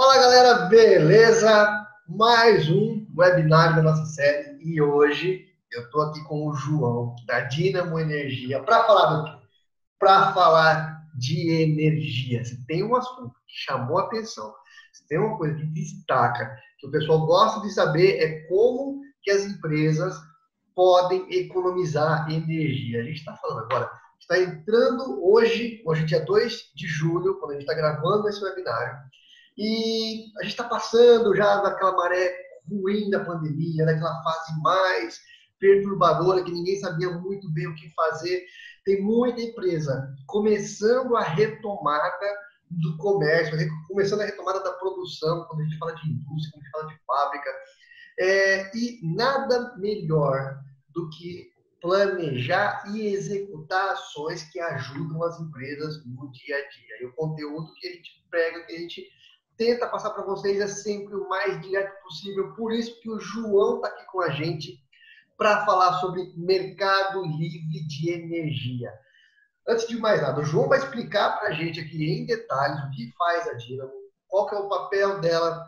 Fala galera, beleza? Mais um webinar da nossa série e hoje eu estou aqui com o João da Dinamo Energia para falar do quê? Para falar de energia. Se tem um assunto que chamou a atenção, se tem uma coisa que destaca, que o pessoal gosta de saber é como que as empresas podem economizar energia. A gente está falando agora, está entrando hoje, hoje é dia 2 de julho, quando a gente está gravando esse webinário, e a gente está passando já daquela maré ruim da pandemia, daquela fase mais perturbadora que ninguém sabia muito bem o que fazer. Tem muita empresa começando a retomada do comércio, começando a retomada da produção, quando a gente fala de indústria, quando a gente fala de fábrica. É, e nada melhor do que planejar e executar ações que ajudam as empresas no dia a dia. E o conteúdo que a gente prega, que a gente tenta passar para vocês é sempre o mais direto possível. Por isso que o João está aqui com a gente para falar sobre mercado livre de energia. Antes de mais nada, o João vai explicar para a gente aqui em detalhes o que faz a Dynamo, qual que é o papel dela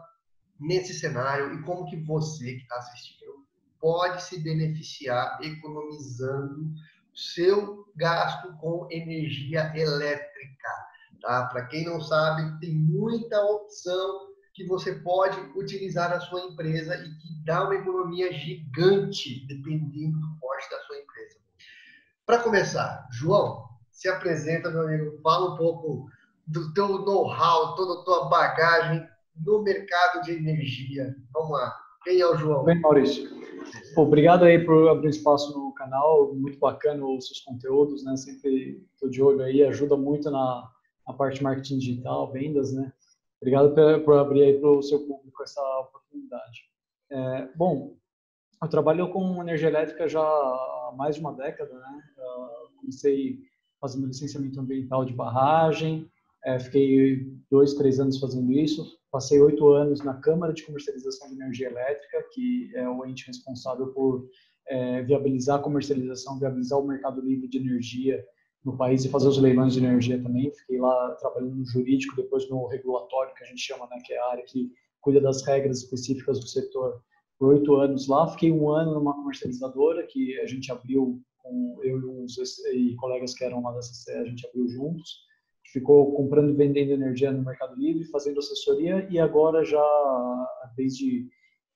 nesse cenário e como que você que está assistindo pode se beneficiar economizando seu gasto com energia elétrica. Tá? Para quem não sabe, tem muita opção que você pode utilizar na sua empresa e que dá uma economia gigante, dependendo do porte da sua empresa. Para começar, João, se apresenta, meu amigo, fala um pouco do teu know-how, toda a tua bagagem no mercado de energia. Vamos lá. Quem é o João? Bem, Maurício. Obrigado aí por abrir espaço no canal, muito bacana os seus conteúdos, né? Sempre estou de olho aí, ajuda muito na a parte de marketing digital, vendas, né? Obrigado por, por abrir aí para o seu público essa oportunidade. É, bom, eu trabalho com energia elétrica já há mais de uma década, né? Eu comecei fazendo licenciamento ambiental de barragem, é, fiquei dois, três anos fazendo isso. Passei oito anos na Câmara de Comercialização de Energia Elétrica, que é o ente responsável por é, viabilizar a comercialização, viabilizar o mercado livre de energia no país e fazer os leilões de energia também. Fiquei lá trabalhando no jurídico, depois no regulatório, que a gente chama, né, que é a área que cuida das regras específicas do setor, por oito anos lá. Fiquei um ano numa comercializadora que a gente abriu com eu e uns e colegas que eram lá da CCE, a gente abriu juntos. Ficou comprando e vendendo energia no Mercado Livre, fazendo assessoria e agora já, desde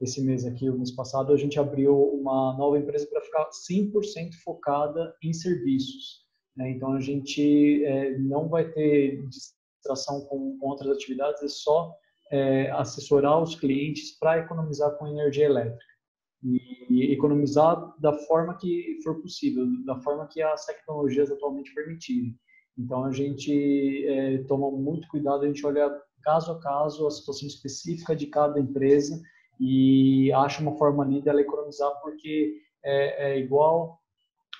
esse mês aqui, o mês passado, a gente abriu uma nova empresa para ficar 100% focada em serviços. Né? Então, a gente é, não vai ter distração com, com outras atividades, é só é, assessorar os clientes para economizar com energia elétrica. E, economizar da forma que for possível, da forma que as tecnologias atualmente permitirem. Então, a gente é, toma muito cuidado, a gente olha caso a caso a situação específica de cada empresa e acha uma forma ali dela economizar, porque é, é igual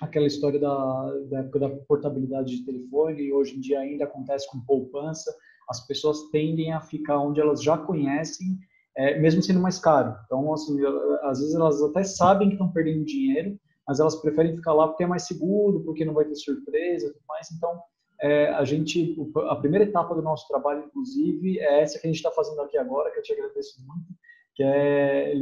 aquela história da, da época da portabilidade de telefone, e hoje em dia ainda acontece com poupança, as pessoas tendem a ficar onde elas já conhecem, é, mesmo sendo mais caro. Então, assim, às vezes elas até sabem que estão perdendo dinheiro, mas elas preferem ficar lá porque é mais seguro, porque não vai ter surpresa, tudo mais. Então, é, a gente, a primeira etapa do nosso trabalho, inclusive, é essa que a gente está fazendo aqui agora, que eu te agradeço muito, que é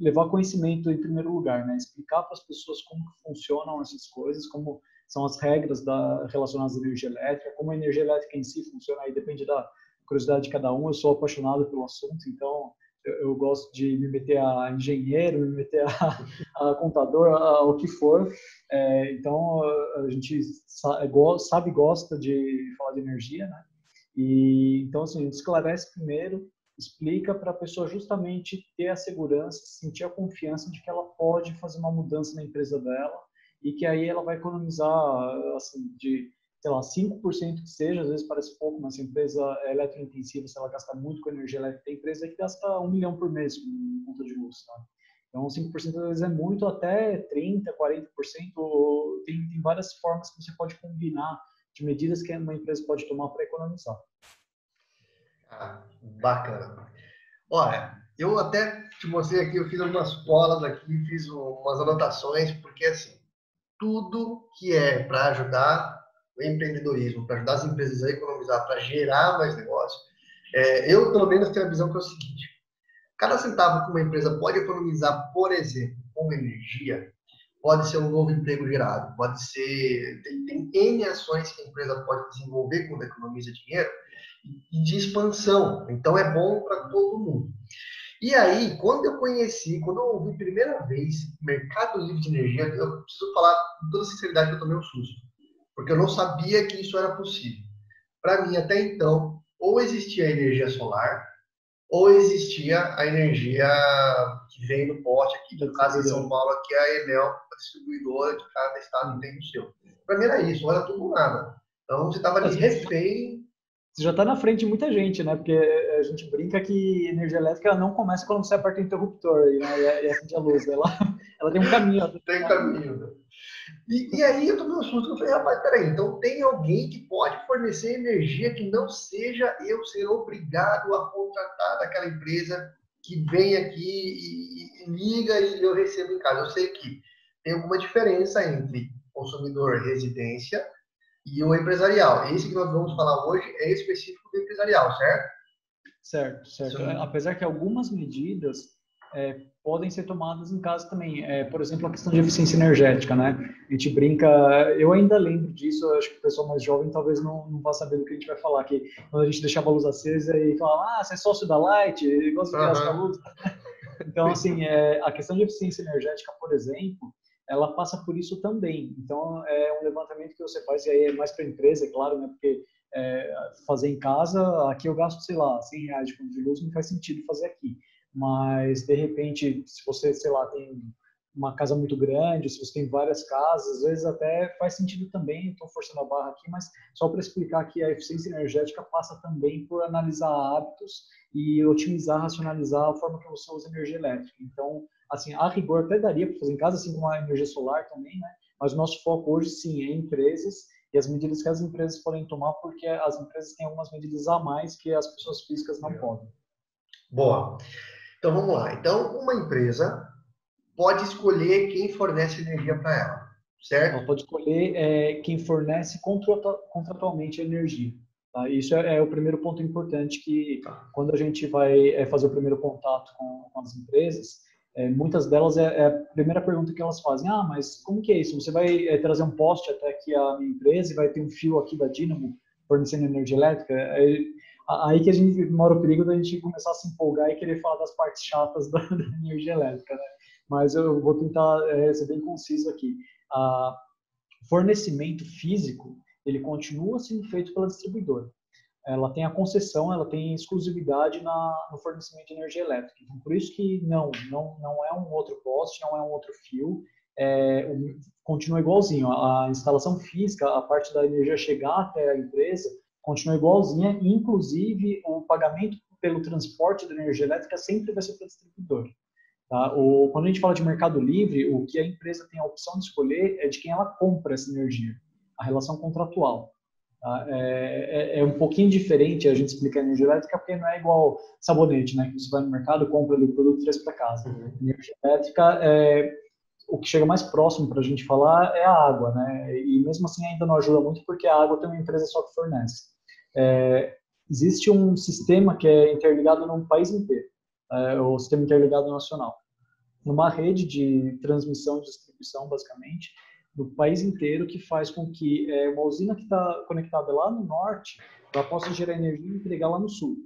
levar conhecimento em primeiro lugar, né? Explicar para as pessoas como funcionam essas coisas, como são as regras da, relacionadas à energia elétrica, como a energia elétrica em si funciona, aí depende da curiosidade de cada um. Eu sou apaixonado pelo assunto, então eu, eu gosto de me meter a engenheiro, me meter a, a contador, o que for. É, então a gente sabe, gosta de falar de energia, né? E então assim, a gente esclarece primeiro explica para a pessoa justamente ter a segurança, sentir a confiança de que ela pode fazer uma mudança na empresa dela e que aí ela vai economizar assim de sei lá 5% que seja, às vezes parece pouco, mas se a empresa é eletrointensiva, se ela gasta muito com energia elétrica, tem empresa que gasta um milhão por mês com conta de luz, tá? Então, 5% às vezes é muito, até 30%, 40%. Tem, tem várias formas que você pode combinar de medidas que uma empresa pode tomar para economizar. Ah, bacana. Olha, eu até te mostrei aqui, eu fiz algumas colas aqui, fiz umas anotações, porque assim, tudo que é para ajudar o empreendedorismo, para ajudar as empresas a economizar, para gerar mais negócio, É, eu, pelo menos, tenho a visão que é o seguinte: cada centavo que uma empresa pode economizar, por exemplo, com energia, pode ser um novo emprego gerado, pode ser. Tem, tem N ações que a empresa pode desenvolver quando economiza dinheiro e de expansão. Então, é bom para todo mundo. E aí, quando eu conheci, quando eu ouvi primeira vez Mercado Livre de Energia, eu preciso falar com toda sinceridade que eu tomei um susto. Porque eu não sabia que isso era possível. Para mim, até então, ou existia a energia solar, ou existia a energia que vem do pote aqui, no caso de São Paulo, aqui é a Enel, a distribuidora de cada estado tem o seu. Para mim era isso, não era tudo nada. Então você estava ali refém você já está na frente de muita gente, né? Porque a gente brinca que energia elétrica não começa quando você aperta o interruptor né? e, acende a luz. Ela, ela tem um caminho. Tem um caminho. Né? E, e, aí eu tomei um susto, eu falei, rapaz, peraí, então tem alguém que pode fornecer energia que não seja eu ser obrigado a contratar daquela empresa que vem aqui e, e liga e eu recebo em casa. Eu sei que tem alguma diferença entre consumidor residência e o empresarial. Esse que nós vamos falar hoje é específico do empresarial, certo? Certo, certo. Sim. Apesar que algumas medidas é, podem ser tomadas em casa também. É, por exemplo, a questão de eficiência energética, né? A gente brinca, eu ainda lembro disso, acho que o pessoal mais jovem talvez não, não vá saber do que a gente vai falar, que quando a gente deixava a luz acesa e falava, ah, você é sócio da Light, gosta de uhum. a luz. Então, assim, é, a questão de eficiência energética, por exemplo, ela passa por isso também. Então, é um levantamento que você faz, e aí é mais para a empresa, é claro, né? Porque é, fazer em casa, aqui eu gasto, sei lá, 100 reais de conta de luz, não faz sentido fazer aqui. Mas, de repente, se você, sei lá, tem uma casa muito grande, se você tem várias casas, às vezes até faz sentido também, estou forçando a barra aqui, mas só para explicar que a eficiência energética passa também por analisar hábitos e otimizar, racionalizar a forma que você usa energia elétrica. Então, assim, a rigor até daria para fazer em casa, assim como a energia solar também, né? Mas o nosso foco hoje, sim, é empresas e as medidas que as empresas podem tomar, porque as empresas têm algumas medidas a mais que as pessoas físicas não podem. Boa. Então, vamos lá. Então, uma empresa pode escolher quem fornece energia para ela, certo? Ela pode escolher é, quem fornece contratualmente a energia. Tá? Isso é, é, o primeiro ponto importante que, tá. quando a gente vai é, fazer o primeiro contato com, com as empresas, é, muitas delas é, é, a primeira pergunta que elas fazem, ah, mas como que é isso? Você vai é, trazer um poste até aqui a minha empresa e vai ter um fio aqui da Dynamo fornecendo energia elétrica? É, aí que a gente mora o perigo da gente começar a se empolgar e querer falar das partes chatas da, da energia elétrica, né? Mas eu vou tentar é, ser bem conciso aqui. A fornecimento físico, ele continua sendo feito pela distribuidora ela tem a concessão, ela tem exclusividade na, no fornecimento de energia elétrica. Então, por isso que não, não, não é um outro poste, não é um outro fio, é, continua igualzinho. A, a instalação física, a parte da energia chegar até a empresa, continua igualzinha, inclusive o pagamento pelo transporte da energia elétrica sempre vai ser para o distribuidor. Tá? O, quando a gente fala de mercado livre, o que a empresa tem a opção de escolher é de quem ela compra essa energia, a relação contratual. Tá? É, é, é, um pouquinho diferente a gente explicar energia elétrica, porque não é igual sabonete, né? Que você vai no mercado, compra ali o produto e traz para casa. Uhum. Energia elétrica, é, o que chega mais próximo para a gente falar é a água, né? E mesmo assim ainda não ajuda muito, porque a água tem uma empresa só que fornece. É, existe um sistema que é interligado num país inteiro, é, o sistema interligado nacional. Numa rede de transmissão e distribuição, basicamente, do país inteiro que faz com que é, uma usina que está conectada lá no norte ela possa gerar energia e entregar lá no sul.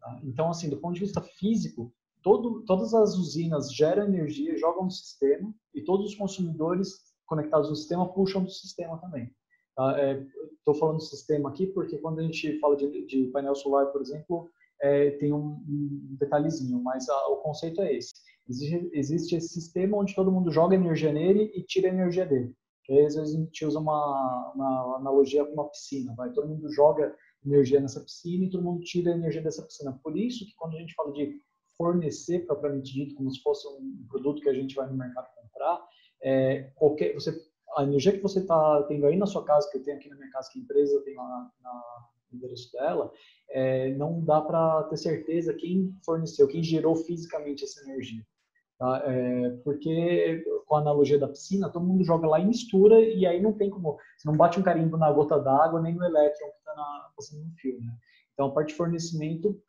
Tá? Então, assim, do ponto de vista físico, todo, todas as usinas geram energia, jogam no sistema e todos os consumidores conectados no sistema puxam do sistema também. Estou tá? é, falando do sistema aqui porque quando a gente fala de, de painel solar, por exemplo, é, tem um, um, detalhezinho, mas a, o conceito é esse. Existe, existe esse sistema onde todo mundo joga energia nele e tira energia dele. Às vezes a gente usa uma, uma analogia com uma piscina, vai? Todo mundo joga energia nessa piscina e todo mundo tira a energia dessa piscina. Por isso que quando a gente fala de fornecer propriamente dito, como se fosse um produto que a gente vai no mercado comprar, é, qualquer, você, a energia que você está tendo aí na sua casa, que eu tenho aqui na minha casa, que a empresa tem lá na, no endereço dela, é, não dá para ter certeza quem forneceu, quem gerou fisicamente essa energia. Tá? É, porque, com a analogia da piscina, todo mundo joga lá e mistura, e aí não tem como. Você não bate um carimbo na gota d'água nem no elétron que está passando no fio. Né? Então, a parte de fornecimento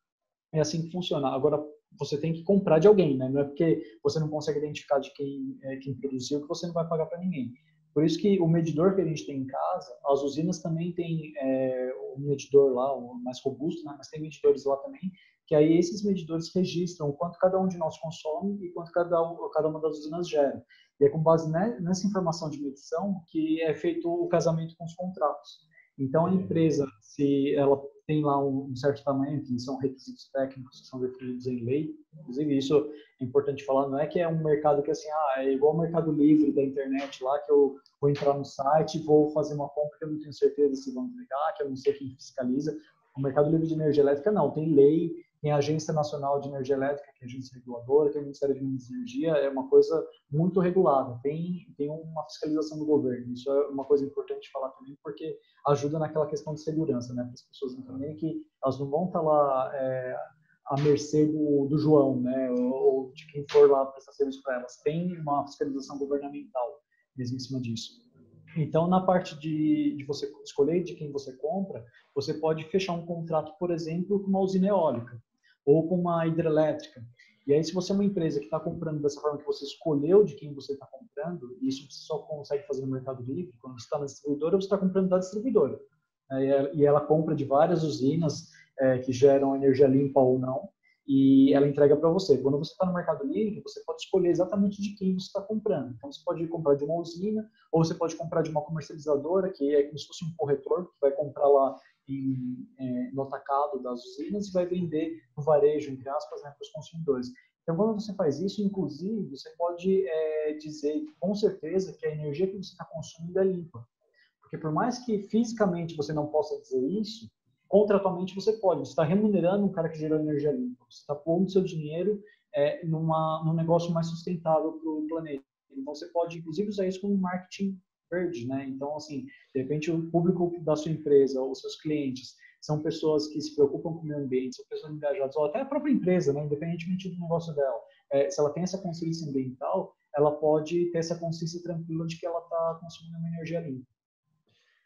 é assim que funciona. Agora, você tem que comprar de alguém, né? Não é porque você não consegue identificar de quem, é, quem produziu que você não vai pagar para ninguém. Por isso que o medidor que a gente tem em casa, as usinas também têm é, um medidor lá, o mais robusto, né? mas tem medidores lá também, que aí esses medidores registram o quanto cada um de nós consome e quanto cada, cada uma das usinas gera. E é com base nessa informação de medição que é feito o casamento com os contratos. Então, a empresa, se ela tem lá um certo tamanho, que são requisitos técnicos que são definidos em lei, inclusive isso é importante falar, não é que é um mercado que assim, ah, é igual o mercado livre da internet lá, que eu vou entrar no site vou fazer uma compra que eu não tenho certeza se vão entregar, que eu não sei quem fiscaliza. O mercado livre de energia elétrica não, tem lei, tem a Agência Nacional de Energia Elétrica, que é a agência reguladora, tem o Ministério de Minas e Energia, é uma coisa muito regulada, tem, tem uma fiscalização do governo. Isso é uma coisa importante falar também, porque ajuda naquela questão de segurança, né? Para as pessoas entenderem que elas não vão estar lá é, à mercê do, do João, né? Ou, ou de quem for lá prestar serviço para elas. Tem uma fiscalização governamental mesmo em cima disso. Então, na parte de, de você escolher de quem você compra, você pode fechar um contrato, por exemplo, com uma usina eólica ou com uma hidrelétrica. E aí, se você é uma empresa que está comprando dessa forma que você escolheu de quem você está comprando, isso você só consegue fazer no Mercado Livre, quando você está na distribuidora, você está comprando da distribuidora. É, e ela compra de várias usinas é, que geram energia limpa ou não, e ela entrega para você. Quando você está no Mercado Livre, você pode escolher exatamente de quem você está comprando. Então, você pode comprar de uma usina, ou você pode comprar de uma comercializadora, que é como se fosse um corretor, que vai comprar lá em, é, no atacado das usinas e vai vender no varejo, entre aspas, né, para os consumidores. Então, quando você faz isso, inclusive, você pode é, dizer com certeza que a energia que você está consumindo é limpa. Porque por mais que fisicamente você não possa dizer isso, contratualmente você pode. Você está remunerando um cara que gerou energia limpa. Você está pondo seu dinheiro é, numa, num negócio mais sustentável para o planeta. Então, você pode, inclusive, usar isso como marketing né? Então, assim, de repente, o público da sua empresa, os seus clientes, são pessoas que se preocupam com o meio ambiente, são pessoas engajadas, ou até a própria empresa, né? Independentemente do negócio dela. É, se ela tem essa consciência ambiental, ela pode ter essa consciência tranquila de que ela está consumindo uma energia limpa.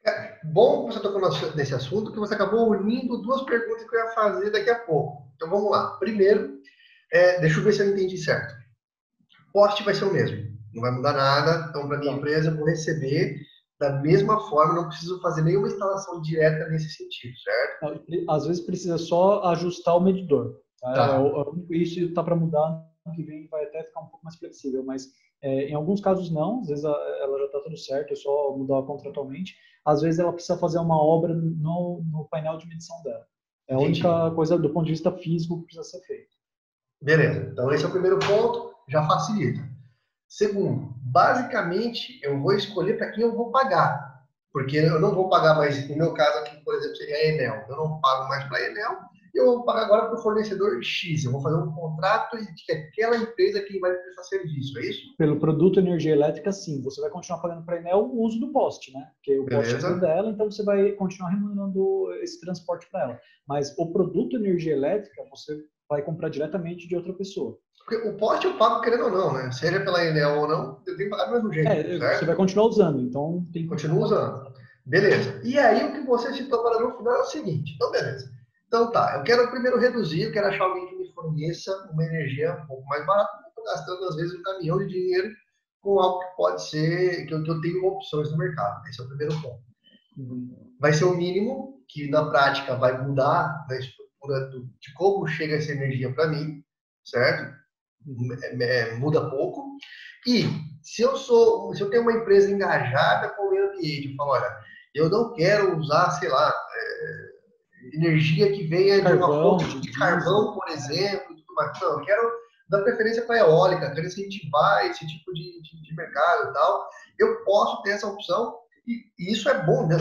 É bom que você tocou nesse assunto, que você acabou unindo duas perguntas que eu ia fazer daqui a pouco. Então vamos lá. Primeiro, é, deixa eu ver se eu entendi certo. Poste vai ser o mesmo, não vai mudar nada. Então, para minha empresa, eu vou receber da mesma forma, não preciso fazer nenhuma instalação direta nesse sentido, certo? Às vezes precisa só ajustar o medidor. Tá? Tá. É isso está para mudar que vem vai até ficar um pouco mais flexível, mas é, em alguns casos não, às vezes ela já está tudo certo, é só mudar contratualmente. Às vezes ela precisa fazer uma obra no, no painel de medição dela. É a Entendi. única coisa do ponto de vista físico que precisa ser feito. Beleza, então esse é o primeiro ponto, já facilita. Segundo, basicamente eu vou escolher para quem eu vou pagar, porque eu não vou pagar mais, no meu caso aqui, por exemplo, seria a Enel, eu não pago mais para a Enel, eu vou pagar agora para o fornecedor X. Eu vou fazer um contrato de que aquela empresa que vai prestar serviço, é isso? Pelo produto energia elétrica, sim. Você vai continuar pagando para a Enel o uso do poste, né? Porque o poste é dela, então você vai continuar remunerando esse transporte para ela. Mas o produto energia elétrica, você vai comprar diretamente de outra pessoa. Porque o poste eu pago querendo ou não, né? Seja pela Enel ou não, eu tenho que pagar do mesmo jeito. É, certo? você vai continuar usando, então tem que Continua usando. Beleza. E aí o que você citou para no final é o seguinte. Então, beleza. Então tá, eu quero primeiro reduzir, eu quero achar alguém que me forneça uma energia um pouco mais barata, gastando às vezes um caminhão de dinheiro com algo que pode ser, que eu, que eu tenho opções no mercado. Esse é o primeiro ponto. Uhum. Vai ser o mínimo, que na prática vai mudar estrutura do, de como chega essa energia para mim, certo? É, é, muda pouco. E se eu sou, se eu tenho uma empresa engajada com o meio ambiente, eu falo, olha, eu não quero usar, sei lá, é, energia que venha carvão, de uma fonte de carvão, por exemplo, tudo mais. Não, eu quero dar preferência para a eólica, quero incentivar esse tipo de, de, de, mercado e tal. Eu posso ter essa opção e, e isso é bom, né?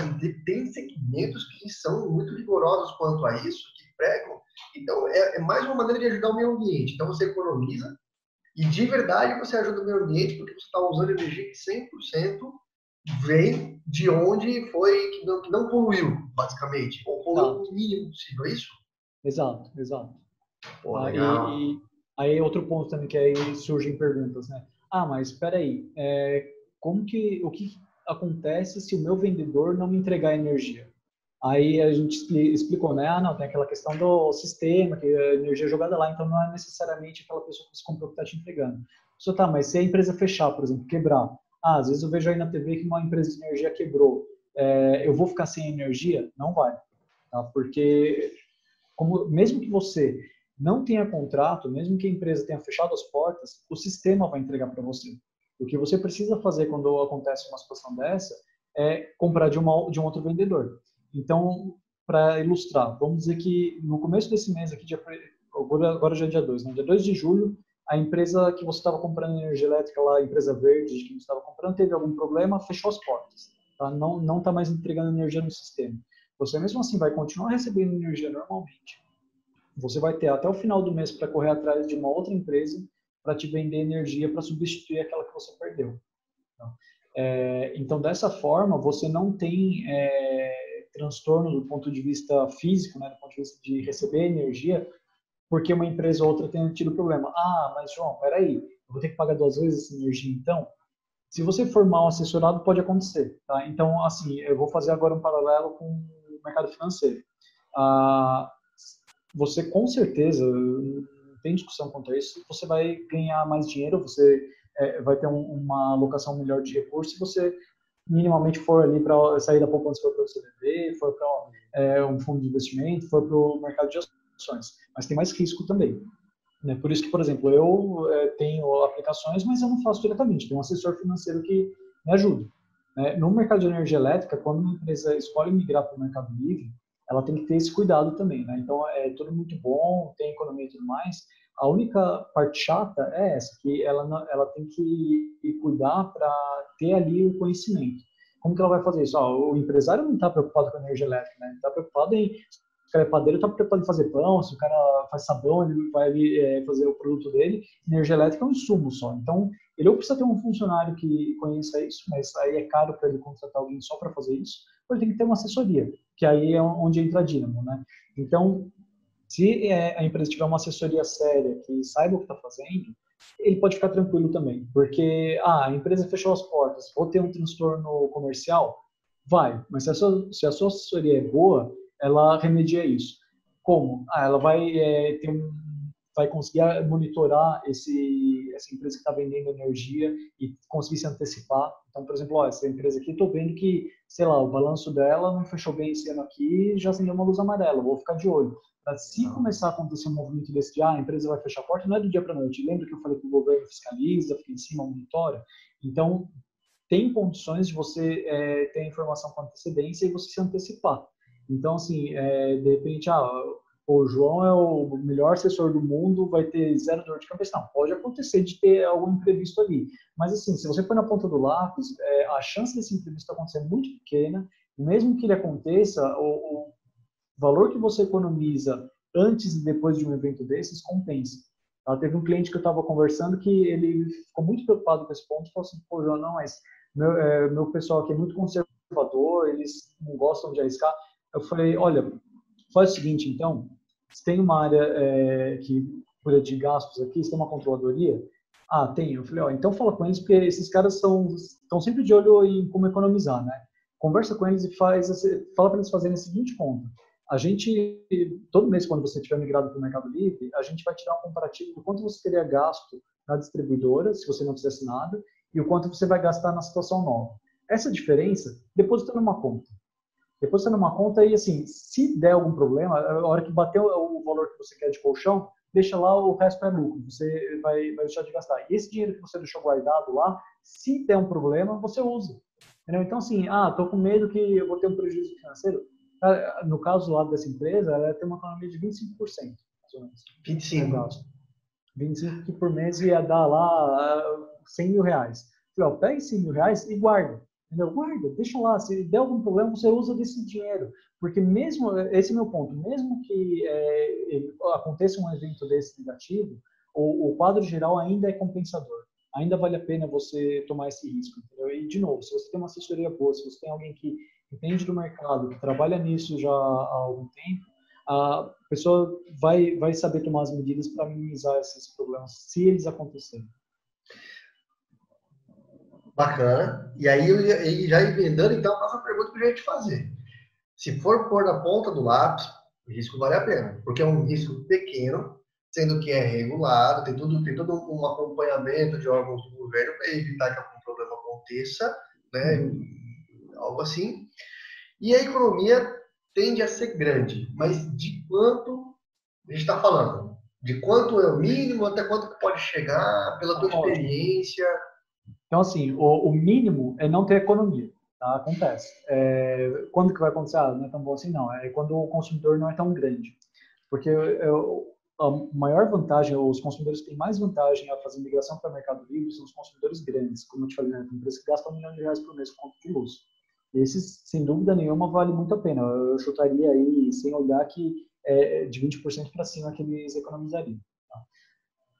Tem segmentos que são muito rigorosos quanto a isso, Então, é, é mais uma maneira de ajudar o meio ambiente. Então, você economiza e de verdade você ajuda o meio ambiente porque você está usando energia que 100% vem de onde foi que não, que não poluiu, basicamente, ou poluiu o mínimo possível, é isso? Exato, exato. Pô, aí, aí outro ponto também que aí surgem perguntas, né? Ah, mas espera aí, é, como que o que acontece se o meu vendedor não me entregar energia? Aí a gente explicou, né? Ah, não, tem aquela questão do sistema, que a energia é jogada lá, então não é necessariamente aquela pessoa que se comprou que está te entregando. Só tá, mas se a empresa fechar, por exemplo, quebrar, ah, às vezes eu vejo aí na TV que uma empresa de energia quebrou, é, eu vou ficar sem energia? Não vai, tá? Porque como, mesmo que você não tenha contrato, mesmo que a empresa tenha fechado as portas, o sistema vai entregar para você. O que você precisa fazer quando acontece uma situação dessa é comprar de, uma, de um outro vendedor. Então, para ilustrar, vamos dizer que no começo desse mês aqui, dia, agora, já é dia 2, né? dia 2 de julho, a empresa que você estava comprando energia elétrica lá, a empresa verde que você estava comprando, teve algum problema, fechou as portas. Tá? Não não está mais entregando energia no sistema. Você mesmo assim vai continuar recebendo energia normalmente. Você vai ter até o final do mês para correr atrás de uma outra empresa para te vender energia para substituir aquela que você perdeu. Tá? É, então, dessa forma, você não tem é, transtorno do ponto de vista físico, né, do ponto de vista de receber energia, porque uma empresa ou outra tenha tido problema. Ah, mas João, peraí, eu vou ter que pagar duas vezes essa energia então? Se você for mal assessorado, pode acontecer. Tá? Então, assim, eu vou fazer agora um paralelo com o mercado financeiro. Ah, você, com certeza, não tem discussão quanto a isso, você vai ganhar mais dinheiro, você é, vai ter um, uma alocação melhor de recursos você minimamente for ali para sair da poupança, for para o CDB, for para é, um fundo de investimento, for para o mercado de ações. Mas tem mais risco também. Né? Por isso que, por exemplo, eu é, tenho aplicações, mas eu não faço diretamente. Tem um assessor financeiro que me ajuda. Né? No mercado de energia elétrica, quando uma empresa escolhe migrar para o mercado livre, ela tem que ter esse cuidado também. Né? Então, é tudo muito bom, tem economia e tudo mais, a única parte chata é essa, que ela, ela tem que cuidar para ter ali o conhecimento. Como que ela vai fazer isso? Ó, o empresário não está preocupado com a energia elétrica, né? Está preocupado em o cara é padeiro, está preocupado em fazer pão, se o cara faz sabão, ele vai é, fazer o produto dele. Energia elétrica é um insumo só. Então, ele ou precisa ter um funcionário que conheça isso, mas aí é caro para ele contratar alguém só para fazer isso, ou ele tem que ter uma assessoria, que aí é onde entra a Dynamo, né? Então, se é, a empresa tiver uma assessoria séria que saiba o que está fazendo, ele pode ficar tranquilo também, porque ah, a empresa fechou as portas, vou ter um transtorno comercial, vai, mas se a sua, se a sua assessoria é boa, ela remedia isso. Como? Ah, ela vai é, ter um, vai conseguir monitorar esse, essa empresa que está vendendo energia e conseguir se antecipar. Então, por exemplo, ó, essa empresa aqui, estou vendo que, sei lá, o balanço dela não fechou bem esse ano aqui, já acendeu uma luz amarela, vou ficar de olho. Para se começar a acontecer um movimento desse de, ah, a empresa vai fechar a porta, não é do dia para a noite. Lembra que eu falei que o governo fiscaliza, fica em cima, monitora? Então, tem condições de você é, ter a informação com antecedência e você se antecipar. Então, assim, é, de repente, ah, o João é o melhor assessor do mundo, vai ter zero dor de cabeça. Não, pode acontecer de ter algum imprevisto ali. Mas, assim, se você põe na ponta do lápis, é, a chance desse imprevisto acontecer é muito pequena. Mesmo que ele aconteça, o, o valor que você economiza antes e depois de um evento desses compensa. Tá? Teve um cliente que eu estava conversando que ele ficou muito preocupado com esse ponto, falou assim, pô, João, não, mas meu, é, meu pessoal aqui é muito conservador, eles não gostam de arriscar. Eu falei, olha, faz o seguinte, então, você tem uma área é, que cuida de gastos aqui, você tem uma controladoria? Ah, tem. Eu falei, ó, então fala com eles, porque esses caras são, estão sempre de olho em como economizar, né? Conversa com eles e faz, fala para eles fazerem a seguinte conta a gente, todo mês, quando você tiver migrado para o Mercado Livre, a gente vai tirar um comparativo do quanto você teria gasto na distribuidora, se você não fizesse nada, e o quanto você vai gastar na situação nova. Essa diferença, deposita numa conta. Deposita numa conta e, assim, se der algum problema, a hora que bater o valor que você quer de colchão, deixa lá, o resto é lucro. Você vai, vai deixar de gastar. E esse dinheiro que você deixou guardado lá, se der um problema, você usa. Entendeu? Então, assim, ah, tô com medo que eu vou ter um prejuízo financeiro no caso lá dessa empresa, ela tem uma economia de 25%, mais ou menos. 25%. 25% que por mês ia dar lá 100 mil reais. Ó, pega 100 mil reais e guarda. Entendeu? Guarda, deixa lá. Se der algum problema, você usa desse dinheiro. Porque mesmo, esse é meu ponto, mesmo que é, aconteça um evento desse negativo, o, o, quadro geral ainda é compensador. Ainda vale a pena você tomar esse risco. Entendeu? E, de novo, se você tem uma assessoria boa, se você tem alguém que entende do mercado, que trabalha nisso já há algum tempo, a pessoa vai, vai saber tomar as medidas para minimizar esses problemas, se eles acontecerem. Bacana. E aí, eu já emendando, então, a próxima pergunta que eu ia te fazer. se for pôr na ponta do lápis, o risco vale a pena, porque é um risco pequeno, sendo que é regulado, tem tudo, tem todo um acompanhamento de órgãos do governo para evitar que algum problema aconteça, né? Uhum. Algo assim. E a economia tende a ser grande, mas de quanto a gente está falando? De quanto é o mínimo, até quanto que pode chegar, pela tua experiência? Então, assim, o, o mínimo é não ter economia. Tá? Acontece. É, quando que vai acontecer? Ah, não é tão bom assim, não. É quando o consumidor não é tão grande. Porque eu, a maior vantagem, os consumidores têm mais vantagem a fazer migração para o mercado livre são os consumidores grandes. Como eu te falei, né? empresas que gastam um milhão de reais por mês com conta de luz. Esses, sem dúvida nenhuma, vale muito a pena. Eu chutaria aí, sem olhar, que é de 20% para cima que eles economizariam. Tá?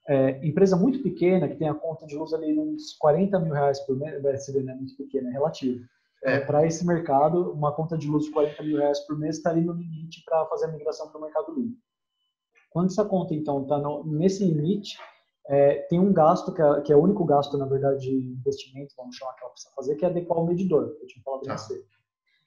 É, empresa muito pequena, que tem a conta de luz ali uns 40 mil reais por mês, você vê, né? Muito pequena, é relativo. É, para esse mercado, uma conta de luz de 40 mil reais por mês estaria no limite para fazer a migração para o mercado livre. Quando essa conta, então, está nesse limite, é, tem um gasto, que é, que é, o único gasto, na verdade, de investimento, vamos chamar que ela precisa fazer, que é adequar o medidor, que eu tinha falado ah. você.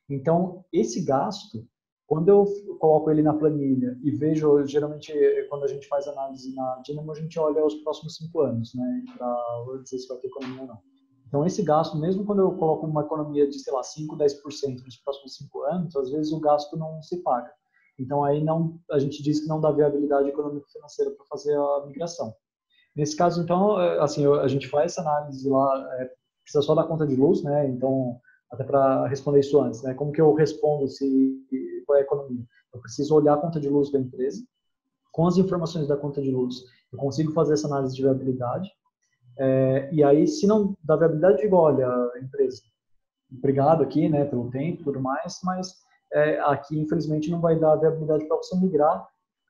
Então, esse gasto, quando eu coloco ele na planilha e vejo, geralmente, quando a gente faz análise na Dynamo, a gente olha os próximos cinco anos, né, para dizer se vai ter economia ou não. Então, esse gasto, mesmo quando eu coloco uma economia de, sei lá, 5, 10% nos próximos cinco anos, às vezes o gasto não se paga. Então aí não, a gente diz que não dá viabilidade econômica financeira para fazer a migração. Nesse caso, então, é, assim, a gente faz essa análise lá, é, precisa só da conta de luz, né? Então, até para responder isso antes, né? Como que eu respondo se qual é a economia? Eu preciso olhar a conta de luz da empresa, com as informações da conta de luz, eu consigo fazer essa análise de viabilidade. É, e aí, se não dá viabilidade, digo, olha, empresa, obrigado aqui, né, pelo tempo, tudo mais, mas é, aqui infelizmente não vai dar viabilidade para você migrar.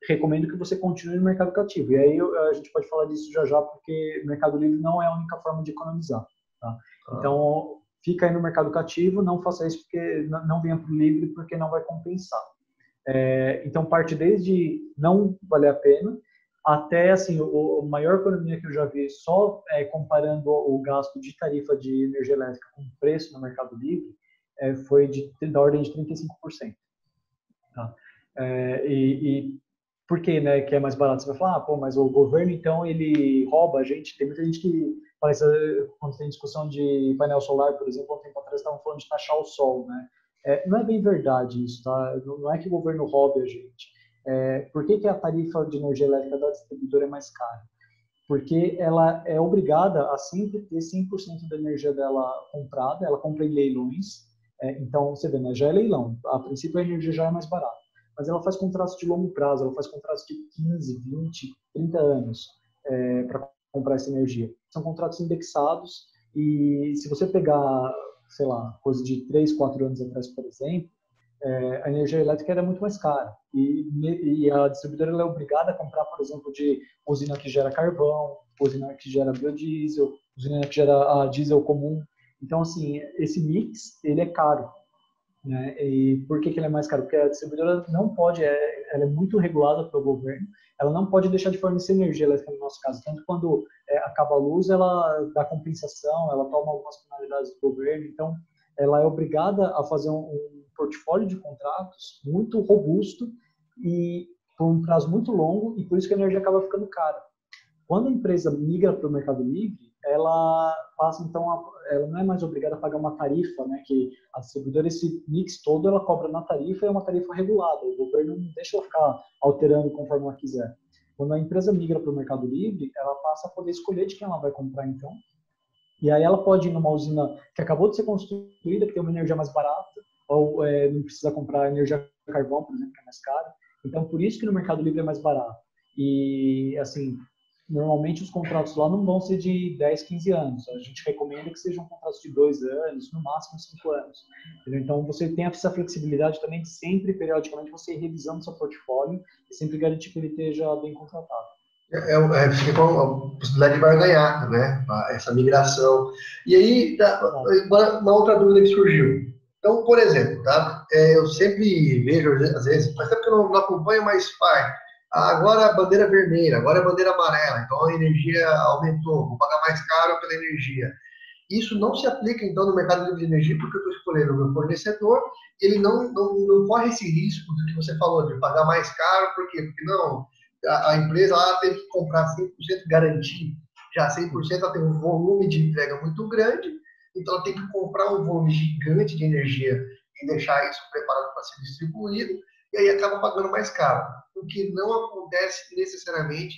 Recomendo que você continue no mercado cativo. E aí a gente pode falar disso já já, porque mercado livre não é a única forma de economizar. Tá? Ah. Então, fica aí no mercado cativo, não faça isso porque não venha para o livre, porque não vai compensar. É, então, parte desde não valer a pena, até assim, o, a maior economia que eu já vi, só é, comparando o gasto de tarifa de energia elétrica com o preço no mercado livre, é, foi de, da ordem de 35%. Tá? É, e, e por que, né, que é mais barato? Você vai falar, ah, pô, mas o governo, então, ele rouba a gente. Tem muita gente que faz, quando tem discussão de painel solar, por exemplo, um tempo atrás estavam falando de taxar o sol, né? É, não é bem verdade isso, tá? Não é que o governo roube a gente. É, por que, que a tarifa de energia elétrica da distribuidora é mais cara? Porque ela é obrigada a sempre ter 100% da energia dela comprada, ela compra em leilões, é, então, você vê, né, já é leilão. A princípio, a energia já é mais barata. Mas ela faz contratos de longo prazo, ela faz contratos de 15, 20, 30 anos é, para comprar essa energia. São contratos indexados e se você pegar, sei lá, coisa de 3, 4 anos atrás, por exemplo, é, a energia elétrica era muito mais cara. E, e a distribuidora é obrigada a comprar, por exemplo, de usina que gera carvão, usina que gera biodiesel, usina que gera a diesel comum. Então, assim, esse mix, ele é caro. Né? E por que, que ele é mais caro? Porque a distribuidora não pode, é, ela é muito regulada pelo governo, ela não pode deixar de fornecer energia elétrica no nosso caso. Tanto quando é, acaba a luz, ela dá compensação, ela toma algumas penalidades do governo. Então, ela é obrigada a fazer um, um portfólio de contratos muito robusto e por um prazo muito longo, e por isso que a energia acaba ficando cara. Quando a empresa migra para o mercado livre, ela passa então a, ela não é mais obrigada a pagar uma tarifa, né, que a distribuidora esse mix todo ela cobra na tarifa e é uma tarifa regulada. O governo não deixa ela ficar alterando conforme ela quiser. Quando a empresa migra para o Mercado Livre, ela passa a poder escolher de quem ela vai comprar então. E aí ela pode ir numa usina que acabou de ser construída, que tem uma energia mais barata, ou é, não precisa comprar energia carvão, por exemplo, que é mais cara. Então, por isso que no Mercado Livre é mais barato. E, assim, normalmente os contratos lá não vão ser de 10, 15 anos. A gente recomenda que sejam contratos de 2 anos, no máximo 5 anos. Entendeu? Então você tem essa flexibilidade também de sempre, periodicamente, você ir revisando seu portfólio e sempre garantir que ele esteja bem contratado. É, é, é a possibilidade de barganhar, né? Essa migração. E aí, tá, uma outra dúvida que surgiu. Então, por exemplo, tá? É, eu sempre vejo, às vezes, faz tempo que eu não, não acompanho mais pai agora a bandeira vermelha, agora a bandeira amarela, então a energia aumentou, vou pagar mais caro pela energia. Isso não se aplica, então, no mercado de energia, porque eu estou escolhendo o meu fornecedor, ele não, não, não corre esse risco do que você falou, de pagar mais caro, por quê? Porque não, a, a empresa lá teve que comprar 100% garantido, já 100% ela tem um volume de entrega muito grande, então ela tem que comprar um volume gigante de energia e deixar isso preparado para ser distribuído, e aí acaba pagando mais caro, o que não acontece necessariamente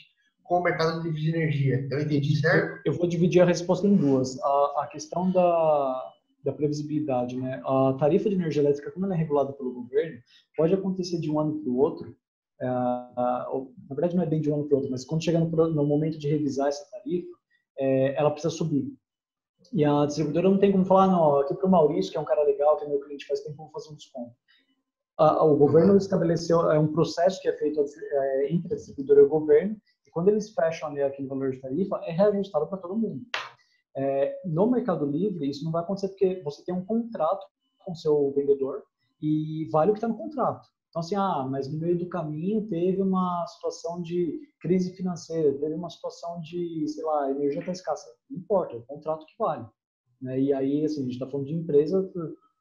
com o mercado livre de energia. Eu entendi certo? Eu vou dividir a resposta em duas. A, a questão da, da previsibilidade, né? A tarifa de energia elétrica, como ela é regulada pelo governo, pode acontecer de um ano para o outro. É, na verdade, não é bem de um ano para o outro, mas quando chega no, no, momento de revisar essa tarifa, é, ela precisa subir. E a distribuidora não tem como falar, não, aqui para o Maurício, que é um cara legal, que é meu cliente faz tempo, vou fazer um desconto. O governo estabeleceu, é um processo que é feito é, entre a distribuidora e o governo, e quando eles fecham ali aquele valor de tarifa, é reajustado para todo mundo. É, no Mercado Livre, isso não vai acontecer porque você tem um contrato com o seu vendedor e vale o que está no contrato. Então, assim, ah, mas no meio do caminho teve uma situação de crise financeira, teve uma situação de, sei lá, energia está escassa. Não importa, é o contrato que vale. Né? E aí, assim, a gente está falando de empresa,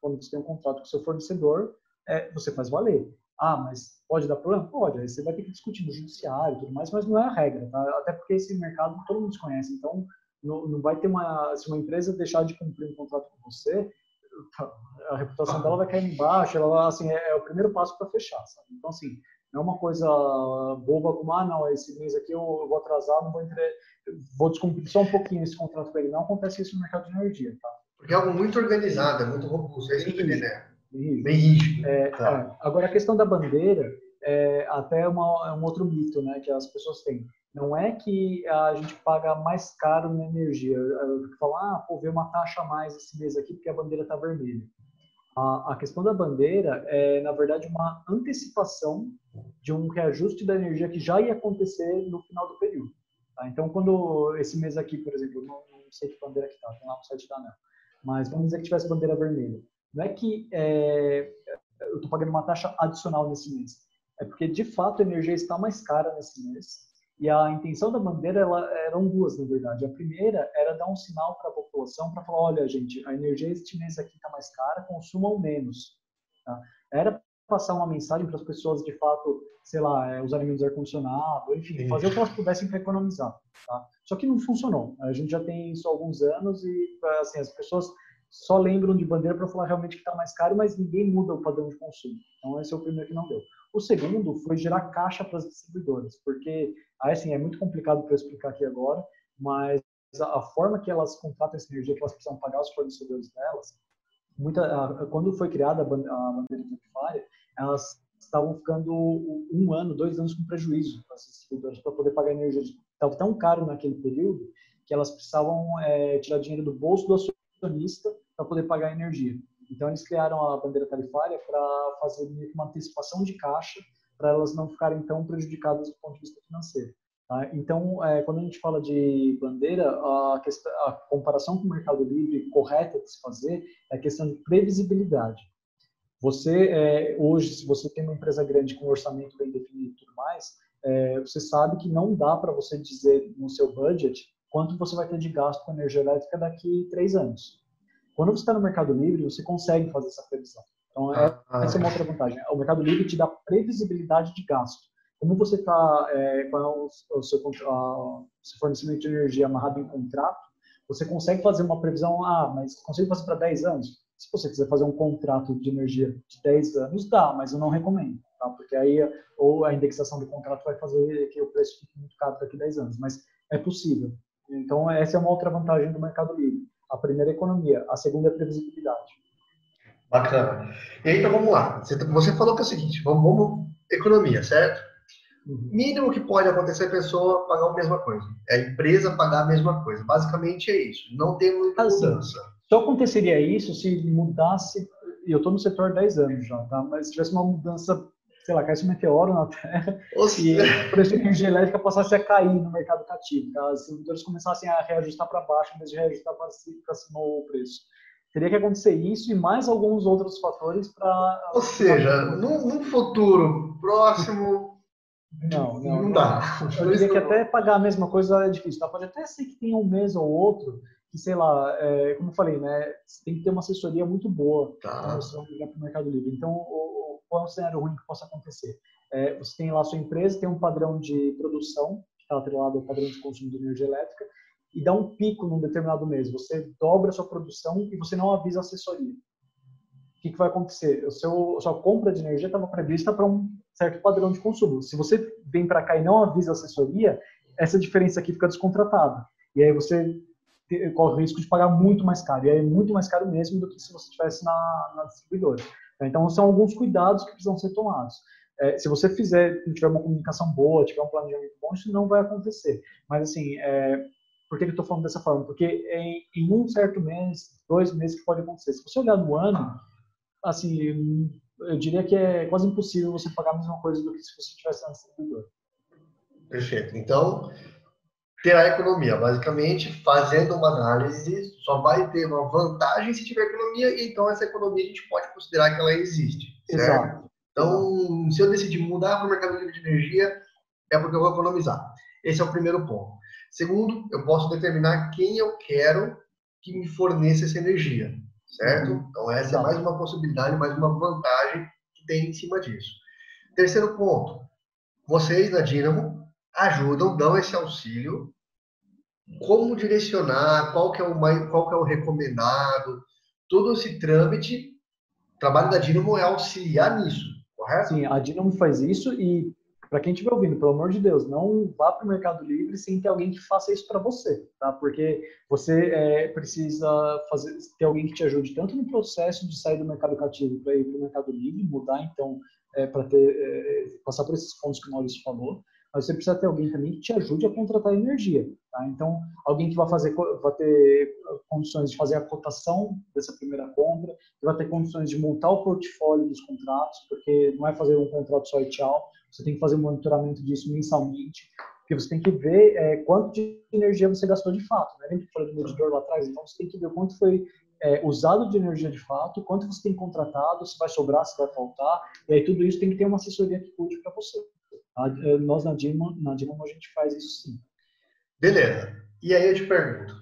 quando você tem um contrato com o seu fornecedor, é, você faz valer. Ah, mas pode dar problema? Pode. Aí você vai ter que discutir no judiciário e tudo mais, mas não é a regra, tá? Até porque esse mercado todo mundo conhece. Então, não, não vai ter uma. Se uma empresa deixar de cumprir um contrato com você, a reputação dela vai cair embaixo. Ela, assim, é, é o primeiro passo para fechar, sabe? Então, assim, não é uma coisa boba como, ah, não, esse mês aqui eu, vou atrasar, não vou entre... vou descumprir só um pouquinho esse contrato com ele. Não acontece isso no mercado de energia, tá? Porque é algo muito organizado, é muito robusto, é isso que eu né? Bem rígido. É, tá. é. Agora, a questão da bandeira é até uma, é um outro mito né, que as pessoas têm. Não é que a gente paga mais caro na energia. Falar, ah, pô, veio uma taxa a mais esse mês aqui porque a bandeira está vermelha. A, a, questão da bandeira é, na verdade, uma antecipação de um reajuste da energia que já ia acontecer no final do período. Tá? Então, quando esse mês aqui, por exemplo, não, não sei que bandeira que está, tem lá no site da ANEL, mas vamos dizer que tivesse bandeira vermelha. Não é que é, eu estou pagando uma taxa adicional nesse mês. É porque, de fato, a energia está mais cara nesse mês. E a intenção da bandeira ela, eram duas, na verdade. A primeira era dar um sinal para a população para falar: olha, gente, a energia este mês aqui está mais cara, consumam menos. Tá? Era passar uma mensagem para as pessoas, de fato, sei lá, é, usarem menos ar-condicionado, enfim, fazer o que elas pudessem para economizar. Tá? Só que não funcionou. A gente já tem isso há alguns anos e, assim, as pessoas só lembram de bandeira para falar realmente que está mais caro, mas ninguém muda o padrão de consumo. Então, esse é o primeiro que não deu. O segundo foi gerar caixa para as distribuidoras, porque, assim, é muito complicado para eu explicar aqui agora, mas a forma que elas contratam essa energia que elas precisam pagar os fornecedores delas, muita, quando foi criada a bandeira tarifária, elas estavam ficando um ano, dois anos com prejuízo para as distribuidoras para poder pagar energia. Estava tão caro naquele período que elas precisavam é, tirar dinheiro do bolso do acionista para poder pagar a energia. Então, eles criaram a bandeira tarifária para fazer uma antecipação de caixa para elas não ficarem tão prejudicadas do ponto de vista financeiro. Tá? Então, é, quando a gente fala de bandeira, a, questão, a, comparação com o Mercado Livre correta de se fazer é a questão de previsibilidade. Você, é, hoje, se você tem uma empresa grande com um orçamento bem definido e tudo mais, é, você sabe que não dá para você dizer no seu budget quanto você vai ter de gasto com energia elétrica daqui três anos. Quando você está no Mercado Livre, você consegue fazer essa previsão. Então, é, ah, essa é uma outra vantagem. O Mercado Livre te dá previsibilidade de gasto. Como você está é, com o, o, seu, a, seu fornecimento de energia amarrado em contrato, você consegue fazer uma previsão, ah, mas consigo fazer para 10 anos? Se você quiser fazer um contrato de energia de 10 anos, dá, mas eu não recomendo, tá? porque aí ou a indexação do contrato vai fazer que o preço fique muito caro daqui a 10 anos, mas é possível. Então, essa é uma outra vantagem do Mercado Livre. A primeira é economia, a segunda é previsibilidade. Bacana. E aí, então vamos lá. Você falou que é o seguinte, vamos, vamos economia, certo? Uhum. Mínimo que pode acontecer é a pessoa pagar a mesma coisa. É a empresa pagar a mesma coisa. Basicamente é isso. Não tem muita assim, mudança. Só aconteceria isso se mudasse. Eu estou no setor há 10 anos já, tá? Mas se tivesse uma mudança sei lá, caísse um meteoro na Terra e o preço de energia elétrica passasse a cair no mercado cativo, tá? as distribuidoras começassem a reajustar para baixo, em vez de reajustar para cima o preço. Teria que acontecer isso e mais alguns outros fatores para. Ou seja, num, num, futuro próximo. Não, não, não dá. Eu diria que até pagar a mesma coisa é difícil. Tá? Pode até ser que tenha um mês ou outro que, sei lá, é, como eu falei, né, você tem que ter uma assessoria muito boa Tá. para você ligar para o Mercado Livre. Então, o, qual é o cenário ruim que possa acontecer? É, você tem lá a sua empresa, tem um padrão de produção, que está atrelado ao padrão de consumo de energia elétrica, e dá um pico num determinado mês. Você dobra a sua produção e você não avisa a assessoria. O que, que vai acontecer? O seu, a sua compra de energia estava prevista para um certo padrão de consumo. Se você vem para cá e não avisa a assessoria, essa diferença aqui fica descontratada. E aí você corre o risco de pagar muito mais caro. E aí é muito mais caro mesmo do que se você estivesse na, na distribuidora. Então, são alguns cuidados que precisam ser tomados. É, se você fizer, tiver uma comunicação boa, tiver um planejamento bom, isso não vai acontecer. Mas, assim, é, por que eu estou falando dessa forma? Porque em, em um certo mês, dois meses que pode acontecer. Se você olhar no ano, assim, eu diria que é quase impossível você pagar a mesma coisa do que se você tivesse na distribuidora. Perfeito. Então, terá economia. Basicamente, fazendo uma análise, só vai ter uma vantagem se tiver economia, e então essa economia a gente pode considerar que ela existe. Certo? Exato. Então, se eu decidir mudar para o mercado livre de energia, é porque eu vou economizar. Esse é o primeiro ponto. Segundo, eu posso determinar quem eu quero que me forneça essa energia, certo? Uhum. Então, essa é mais uma possibilidade, mais uma vantagem que tem em cima disso. Terceiro ponto, vocês na Dynamo ajudam, dão esse auxílio, como direcionar, qual que é o, mais, qual que é o recomendado, todo esse trâmite, o trabalho da Dynamo é auxiliar nisso, correto? Sim, a Dinamo faz isso e para quem estiver ouvindo, pelo amor de Deus, não vá para o Mercado Livre sem ter alguém que faça isso para você, tá? Porque você é, precisa fazer, ter alguém que te ajude tanto no processo de sair do mercado cativo para ir para o Mercado Livre, mudar então é, para ter é, passar por esses pontos que o Maurício falou, mas você precisa ter alguém também que te ajude a contratar energia, tá? Então, alguém que vai fazer, vai ter condições de fazer a cotação dessa primeira compra, que vai ter condições de montar o portfólio dos contratos, porque não é fazer um contrato só e tchau, você tem que fazer um monitoramento disso mensalmente, porque você tem que ver é, quanto de energia você gastou de fato. Né? Lembra que falei do medidor lá atrás? Então você tem que ver quanto foi é, usado de energia de fato, quanto você tem contratado, se vai sobrar, se vai faltar, e aí tudo isso tem que ter uma assessoria que cuide para você. Tá? É, Nós na Dima, na Dima a gente faz isso sim. Beleza. E aí eu te pergunto,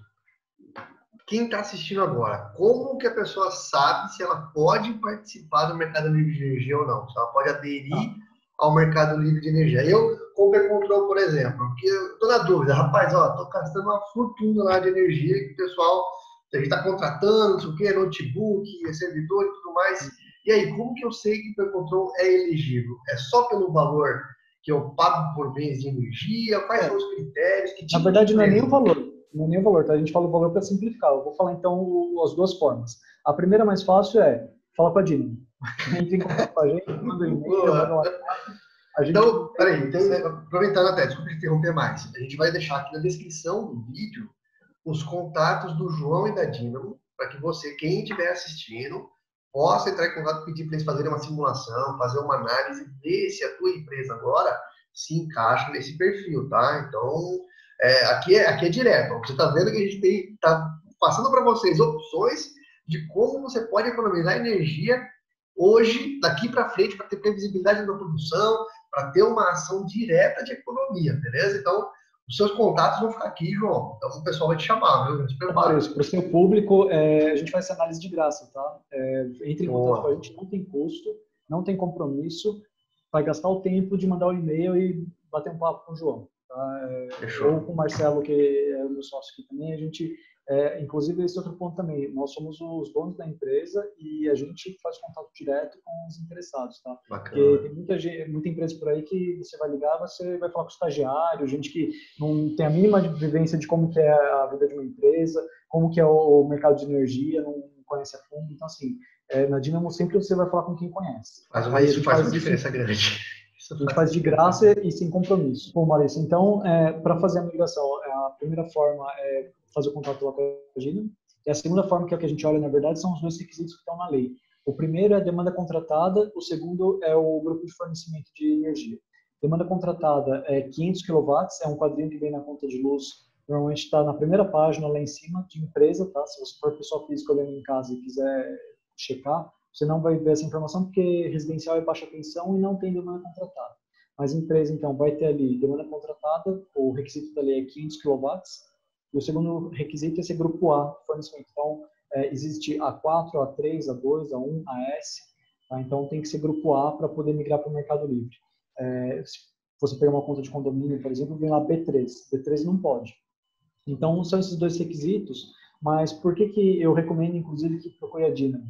quem está assistindo agora, como que a pessoa sabe se ela pode participar do mercado livre de energia ou não? Se ela pode aderir ao mercado livre de energia. Eu, como control, por exemplo, porque eu estou na dúvida, rapaz, ó, estou gastando uma fortuna lá de energia que o pessoal a gente está contratando, não sei o quê, notebook, servidor e tudo mais. E aí, como que eu sei que o control é elegível? É só pelo valor que eu pago por mês de energia? Quais são os critérios? Que Na tipo verdade, de não é nem o valor. Não é nem o valor, tá? A gente fala o valor para simplificar. Eu vou falar então as duas formas. A primeira mais fácil é fala com a. Entre em contato com a gente, manda um e-mail, manda um WhatsApp. Gente Então, peraí, então, aproveitando até, desculpa te interromper mais. A gente vai deixar aqui na descrição do vídeo os contatos do João e da Dínamo, para que você, quem estiver assistindo, possa entrar em contato e pedir para eles fazerem uma simulação, fazer uma análise, ver se a tua empresa agora se encaixa nesse perfil, tá? Então, é, aqui, é, aqui é direto. Você está vendo que a gente tem, tá passando para vocês opções de como você pode economizar energia hoje, daqui para frente, para ter previsibilidade na produção, para ter uma ação direta de economia, beleza? Então, os seus contatos vão ficar aqui, João. Então, o pessoal vai te chamar, viu? Se prepara. Maurício, para o seu público, é, a gente faz essa análise de graça, tá? É, entre em contato com a gente, não tem custo, não tem compromisso, vai gastar o tempo de mandar o e-mail e bater um papo com o João. Tá? É, Fechou. ou com o Marcelo, que é o meu sócio aqui também, a gente, é, inclusive esse outro ponto também, nós somos os donos da empresa e a gente faz contato direto com os interessados, tá? Porque Bacana. tem muita, gente, muita empresa por aí que você vai ligar, você vai falar com o estagiário, gente que não tem a mínima vivência de como que é a vida de uma empresa, como que é o o mercado de energia, não conhece a fundo. Então, assim, é, na Dinamo sempre você vai falar com quem conhece. Faz Aí a isso gente faz uma diferença grande. Isso a gente faz de graça e sem compromisso. Bom, Maurício, então, para fazer a migração, a primeira forma é fazer o contato lá com a Dinamo. E a segunda forma, que é o que a gente olha, na verdade, são os dois requisitos que estão na lei. O primeiro é a demanda contratada, o segundo é o grupo de fornecimento de energia. Demanda contratada é 500 kW, é um quadrinho que vem na conta de luz, normalmente está na primeira página lá em cima de empresa, tá? Se você for pessoa física olhando em casa e quiser checar, você não vai ver essa informação porque residencial é baixa tensão e não tem demanda contratada. Mas empresa, então, vai ter ali demanda contratada, o requisito da lei é 500 kW, E o segundo requisito é ser grupo A fornecimento. Então, é, existe A4, A3, A2, A1, AS. Tá? Então, tem que ser grupo A para poder migrar para o Mercado Livre. É, se você pegar uma conta de condomínio, por exemplo, vem lá B3. B3 não pode. Então, são esses dois requisitos. Mas por que, que eu recomendo, inclusive, que procure a Dynamo?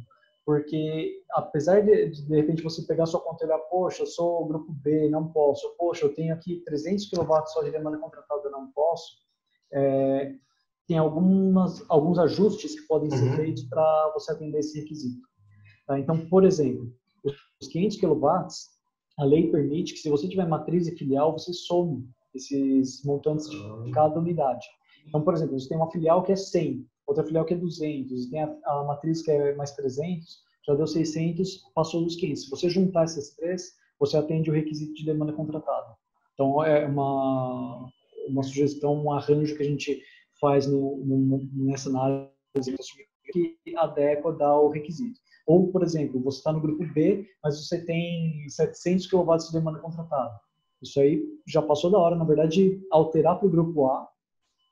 Porque, apesar de, de, de repente, você pegar sua conta e olhar, poxa, eu sou grupo B, não posso. Poxa, eu tenho aqui 300 kW só de demanda contratada, não posso. É, tem algumas, alguns ajustes que podem ser uhum. feitos para você atender esse requisito. Tá? Então, por exemplo, os 500 kW, a lei permite que se você tiver matriz e filial, você some esses montantes de ah. cada unidade. Então, por exemplo, você tem uma filial que é 100, outra filial que é 200, tem a, a matriz que é mais 300, já deu 600, passou dos 500. Se você juntar essas três, você atende o requisito de demanda contratada. Então, é uma, uma sugestão, um arranjo que a gente faz no, no, nessa análise que adequa ao requisito. Ou, por exemplo, você está no grupo B, mas você tem 700 kW de demanda contratada. Isso aí já passou da hora, na verdade, de alterar para o grupo A,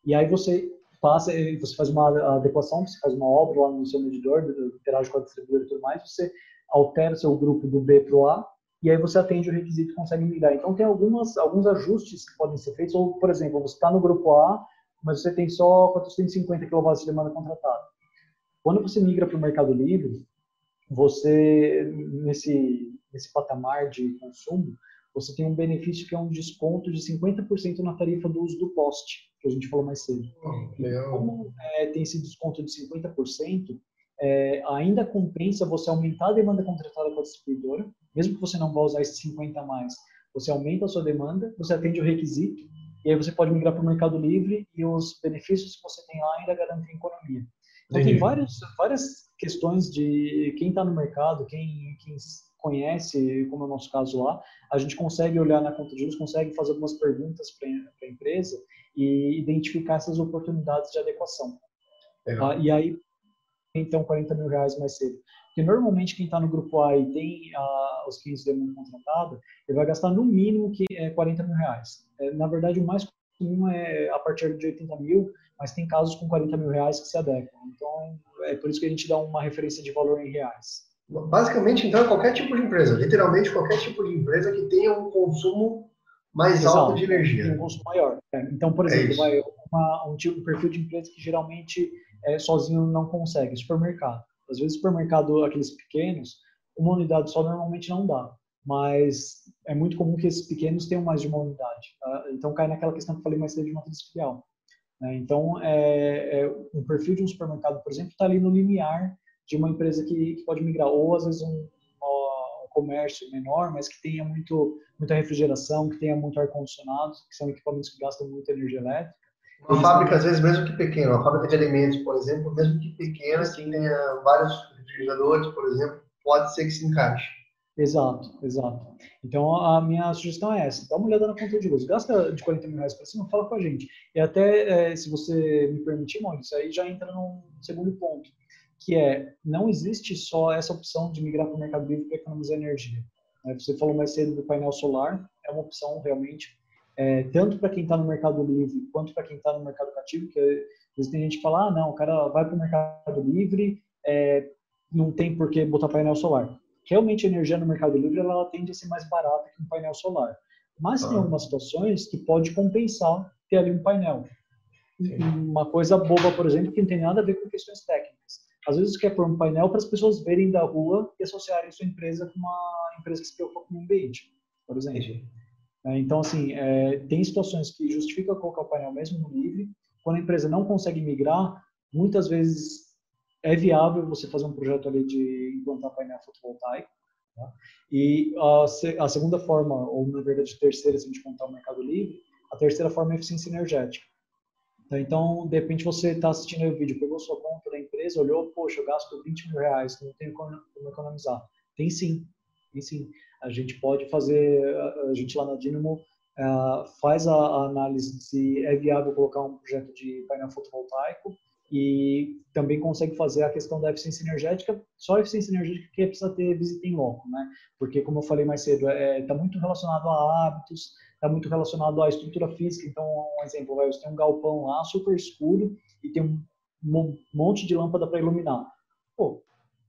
e aí você passa, você faz uma adequação, você faz uma obra lá no seu medidor, interage com a distribuidora e tudo mais, você altera o seu grupo do B para o A, e aí você atende o requisito e consegue migrar. Então, tem algumas, alguns ajustes que podem ser feitos, ou, por exemplo, você está no grupo A, mas você tem só 450 kW de demanda contratada. Quando você migra para o Mercado Livre, você, nesse, nesse patamar de consumo, você tem um benefício que é um desconto de 50% na tarifa do uso do poste, que a gente falou mais cedo. Oh, como é, tem esse desconto de 50%, é, ainda compensa você aumentar a demanda contratada com a distribuidora, mesmo que você não vá usar esses 50 a mais, você aumenta a sua demanda, você atende o requisito e aí você pode migrar para o Mercado Livre e os benefícios que você tem lá ainda garantem economia. Então Entendi. tem várias, várias questões de quem está no mercado, quem, quem conhece, como é o nosso caso lá, a gente consegue olhar na conta de juros, consegue fazer algumas perguntas para a empresa e identificar essas oportunidades de adequação. Ah, e aí, então, 40 mil reais mais cedo. Porque normalmente quem está no grupo A e tem ah, os 15 de demanda contratada, ele vai gastar no mínimo que é 40 mil reais. É, na verdade, o mais comum é a partir de 80 mil, mas tem casos com 40 mil reais que se adequam. Então, é por isso que a gente dá uma referência de valor em reais. Basicamente, então, é qualquer tipo de empresa, literalmente qualquer tipo de empresa que tenha um consumo mais Exato, alto de energia. Um consumo maior. É, então, por é exemplo, é vai uma, um, tipo, um perfil de empresa que geralmente é, sozinho não consegue, supermercado. Às vezes, supermercado, aqueles pequenos, uma unidade só normalmente não dá. Mas é muito comum que esses pequenos tenham mais de uma unidade. Tá? Então, cai naquela questão que eu falei mais cedo de matriz filial. Né? Então, é, é, um perfil de um supermercado, por exemplo, está ali no limiar de uma empresa que, que, pode migrar. Ou, às vezes, um, um comércio menor, mas que tenha muito, muita refrigeração, que tenha muito ar-condicionado, que são equipamentos que gastam muita energia elétrica. Uma fábrica, às vezes, mesmo que pequena, uma fábrica de alimentos, por exemplo, mesmo que pequena, que tenha vários refrigeradores, por exemplo, pode ser que se encaixe. Exato, exato. Então, a minha sugestão é essa. Dá uma olhada na conta de luz. Gasta de 40 mil reais para cima, fala com a gente. E até, é, se você me permitir, Maurício, aí já entra num segundo ponto, que é, não existe só essa opção de migrar para o Mercado Livre para economizar energia. Né? Você falou mais cedo do painel solar, é uma opção realmente é, tanto para quem está no Mercado Livre quanto para quem está no mercado cativo, que às vezes tem gente que fala, ah, não, o cara vai para o Mercado Livre, é, não tem por que botar painel solar. Realmente a energia no Mercado Livre ela tende a ser mais barata que um painel solar. Mas ah. tem algumas situações que pode compensar ter ali um painel. Sim. Uma coisa boba, por exemplo, que não tem nada a ver com questões técnicas. Às vezes quer pôr um painel para as pessoas verem da rua e associarem sua empresa com uma empresa que se preocupa com o ambiente, por exemplo. É, então, assim, é, tem situações que justifica colocar o painel mesmo no livre. Quando a empresa não consegue migrar, muitas vezes é viável você fazer um projeto ali de implantar painel fotovoltaico. Tá? E a, a, segunda forma, ou na verdade a terceira, se a gente contar o mercado livre, a terceira forma é eficiência energética. Então, de repente você está assistindo o vídeo, pegou sua conta empresa, olhou, poxa, eu gasto 20 mil reais, não tenho como economizar. Tem sim, tem sim a gente pode fazer, a gente lá na Dynamo uh, faz a, análise se é viável colocar um projeto de painel fotovoltaico e também consegue fazer a questão da eficiência energética, só a eficiência energética que precisa ter visita em loco, né? Porque, como eu falei mais cedo, está é, tá muito relacionado a hábitos, está muito relacionado à estrutura física. Então, um exemplo, você tem um galpão lá super escuro e tem um monte de lâmpada para iluminar. Pô,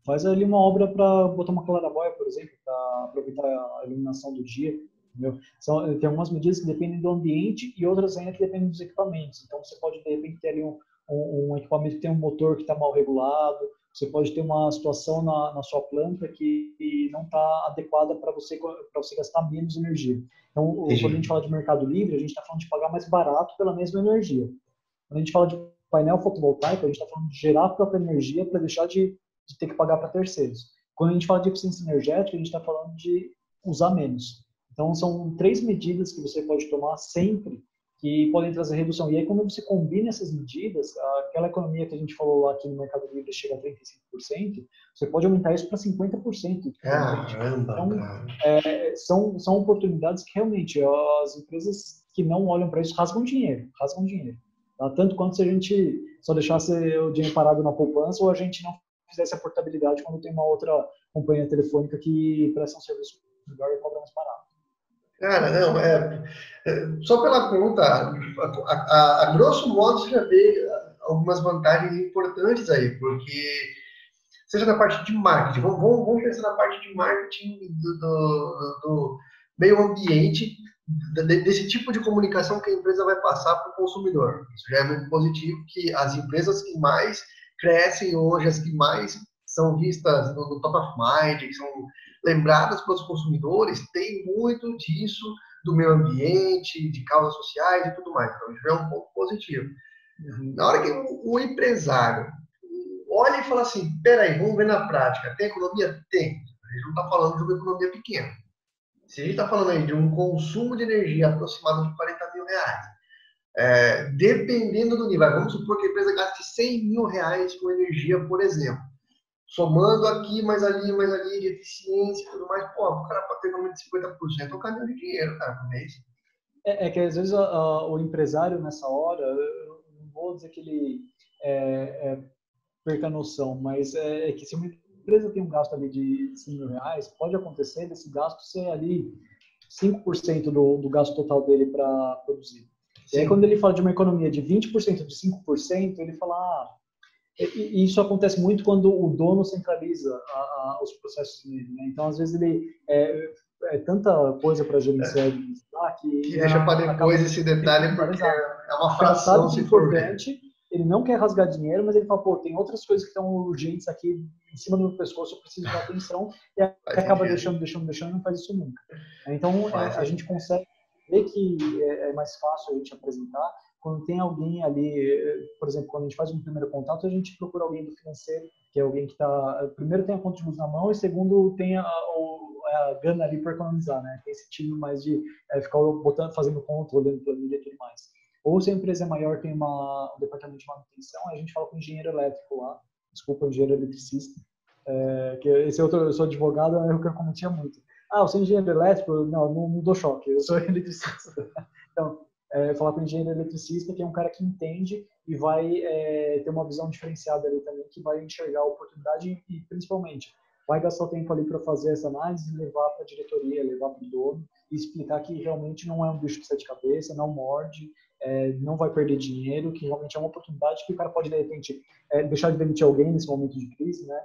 faz ali uma obra para botar uma claraboia, por exemplo, para aproveitar a iluminação do dia. Entendeu? São, tem algumas medidas que dependem do ambiente e outras ainda que dependem dos equipamentos. Então, você pode, de repente, ter ali um, um, um equipamento que tem um motor que está mal regulado, você pode ter uma situação na, na sua planta que não está adequada para você você gastar menos energia. Então, Entendi. quando a gente fala de mercado livre, a gente está falando de pagar mais barato pela mesma energia. Quando a gente fala de painel fotovoltaico, a gente está falando de gerar a própria energia para deixar de, de ter que pagar para terceiros. Quando a gente fala de eficiência energética, a gente está falando de usar menos. Então, são três medidas que você pode tomar sempre que podem trazer redução. E aí, quando você combina essas medidas, aquela economia que a gente falou lá aqui no Mercado Livre chega a 35%, você pode aumentar isso para 50%. Caramba, então, é, são, são oportunidades que realmente as empresas que não olham para isso rasgam dinheiro, rasgam dinheiro. Tá? Tanto quanto se a gente só deixasse o dinheiro parado na poupança ou a gente não fizesse a portabilidade quando tem uma outra companhia telefônica que presta um serviço melhor e cobra mais barato. Cara, não, é, é só pela conta, a, a, a, grosso modo você já vê algumas vantagens importantes aí, porque seja na parte de marketing, vamos, vamos, pensar na parte de marketing do, do, do meio ambiente, desse tipo de comunicação que a empresa vai passar para o consumidor. Isso já é muito positivo, que as empresas que mais crescem hoje, as que mais são vistas no, no top of mind, que são lembradas pelos consumidores, tem muito disso do meio ambiente, de causas sociais e tudo mais. Então, isso é um ponto positivo. Uhum. Na hora que o, o empresário olha e fala assim, peraí, vamos ver na prática, tem economia? Tem. A gente não está falando de uma economia pequena. Se a gente está falando aí de um consumo de energia aproximado de 40 mil reais, é, dependendo do nível, vamos supor que a empresa gaste 100 mil reais com energia, por exemplo somando aqui, mais ali, mais ali, de eficiência e tudo mais, pô, o cara pode ter um de 50%, é um caminhão de dinheiro, cara, por mês. É, é que às vezes a, a, o empresário nessa hora, eu não vou dizer que ele é, é, perca a noção, mas é, é, que se uma empresa tem um gasto ali de 100 mil reais, pode acontecer desse gasto ser ali 5% do, do gasto total dele para produzir. Sim. E aí quando ele fala de uma economia de 20% de 5%, ele fala, ah, e isso acontece muito quando o dono centraliza a, a, os processos dele. Né? Então, às vezes, ele é, é tanta coisa para gerenciar é. que, que deixa para depois esse detalhe, porque é uma fração importante. Ele não quer rasgar dinheiro, mas ele fala, pô, tem outras coisas que estão urgentes aqui em cima do meu pescoço, eu preciso dar atenção, e acaba deixando, deixando, deixando, e não faz isso nunca. Então, é, a gente consegue ver que é, é mais fácil a gente apresentar, quando tem alguém ali, por exemplo, quando a gente faz um primeiro contato, a gente procura alguém do financeiro, que é alguém que está, primeiro tem a conta de luz na mão e segundo tem a, a, a gana ali para economizar, né? Tem esse time mais de é, ficar botando, fazendo conta, olhando planilha e tudo mais. Ou se a empresa é maior, tem uma, um departamento de manutenção, a gente fala com o engenheiro elétrico lá, desculpa, engenheiro eletricista, é, que esse outro, eu sou advogado, é o que eu cometia muito. Ah, você é engenheiro elétrico? Não, não, não dou choque, eu sou eletricista. Então, é, falar com o engenheiro eletricista, que é um cara que entende e vai é, ter uma visão diferenciada ali também, que vai enxergar a oportunidade e, principalmente, vai gastar o tempo ali para fazer essa análise, levar para a diretoria, levar para o dono e explicar que realmente não é um bicho de sete cabeças, não morde, é, não vai perder dinheiro, que realmente é uma oportunidade que o cara pode, de repente, é, deixar de demitir alguém nesse momento de crise, né?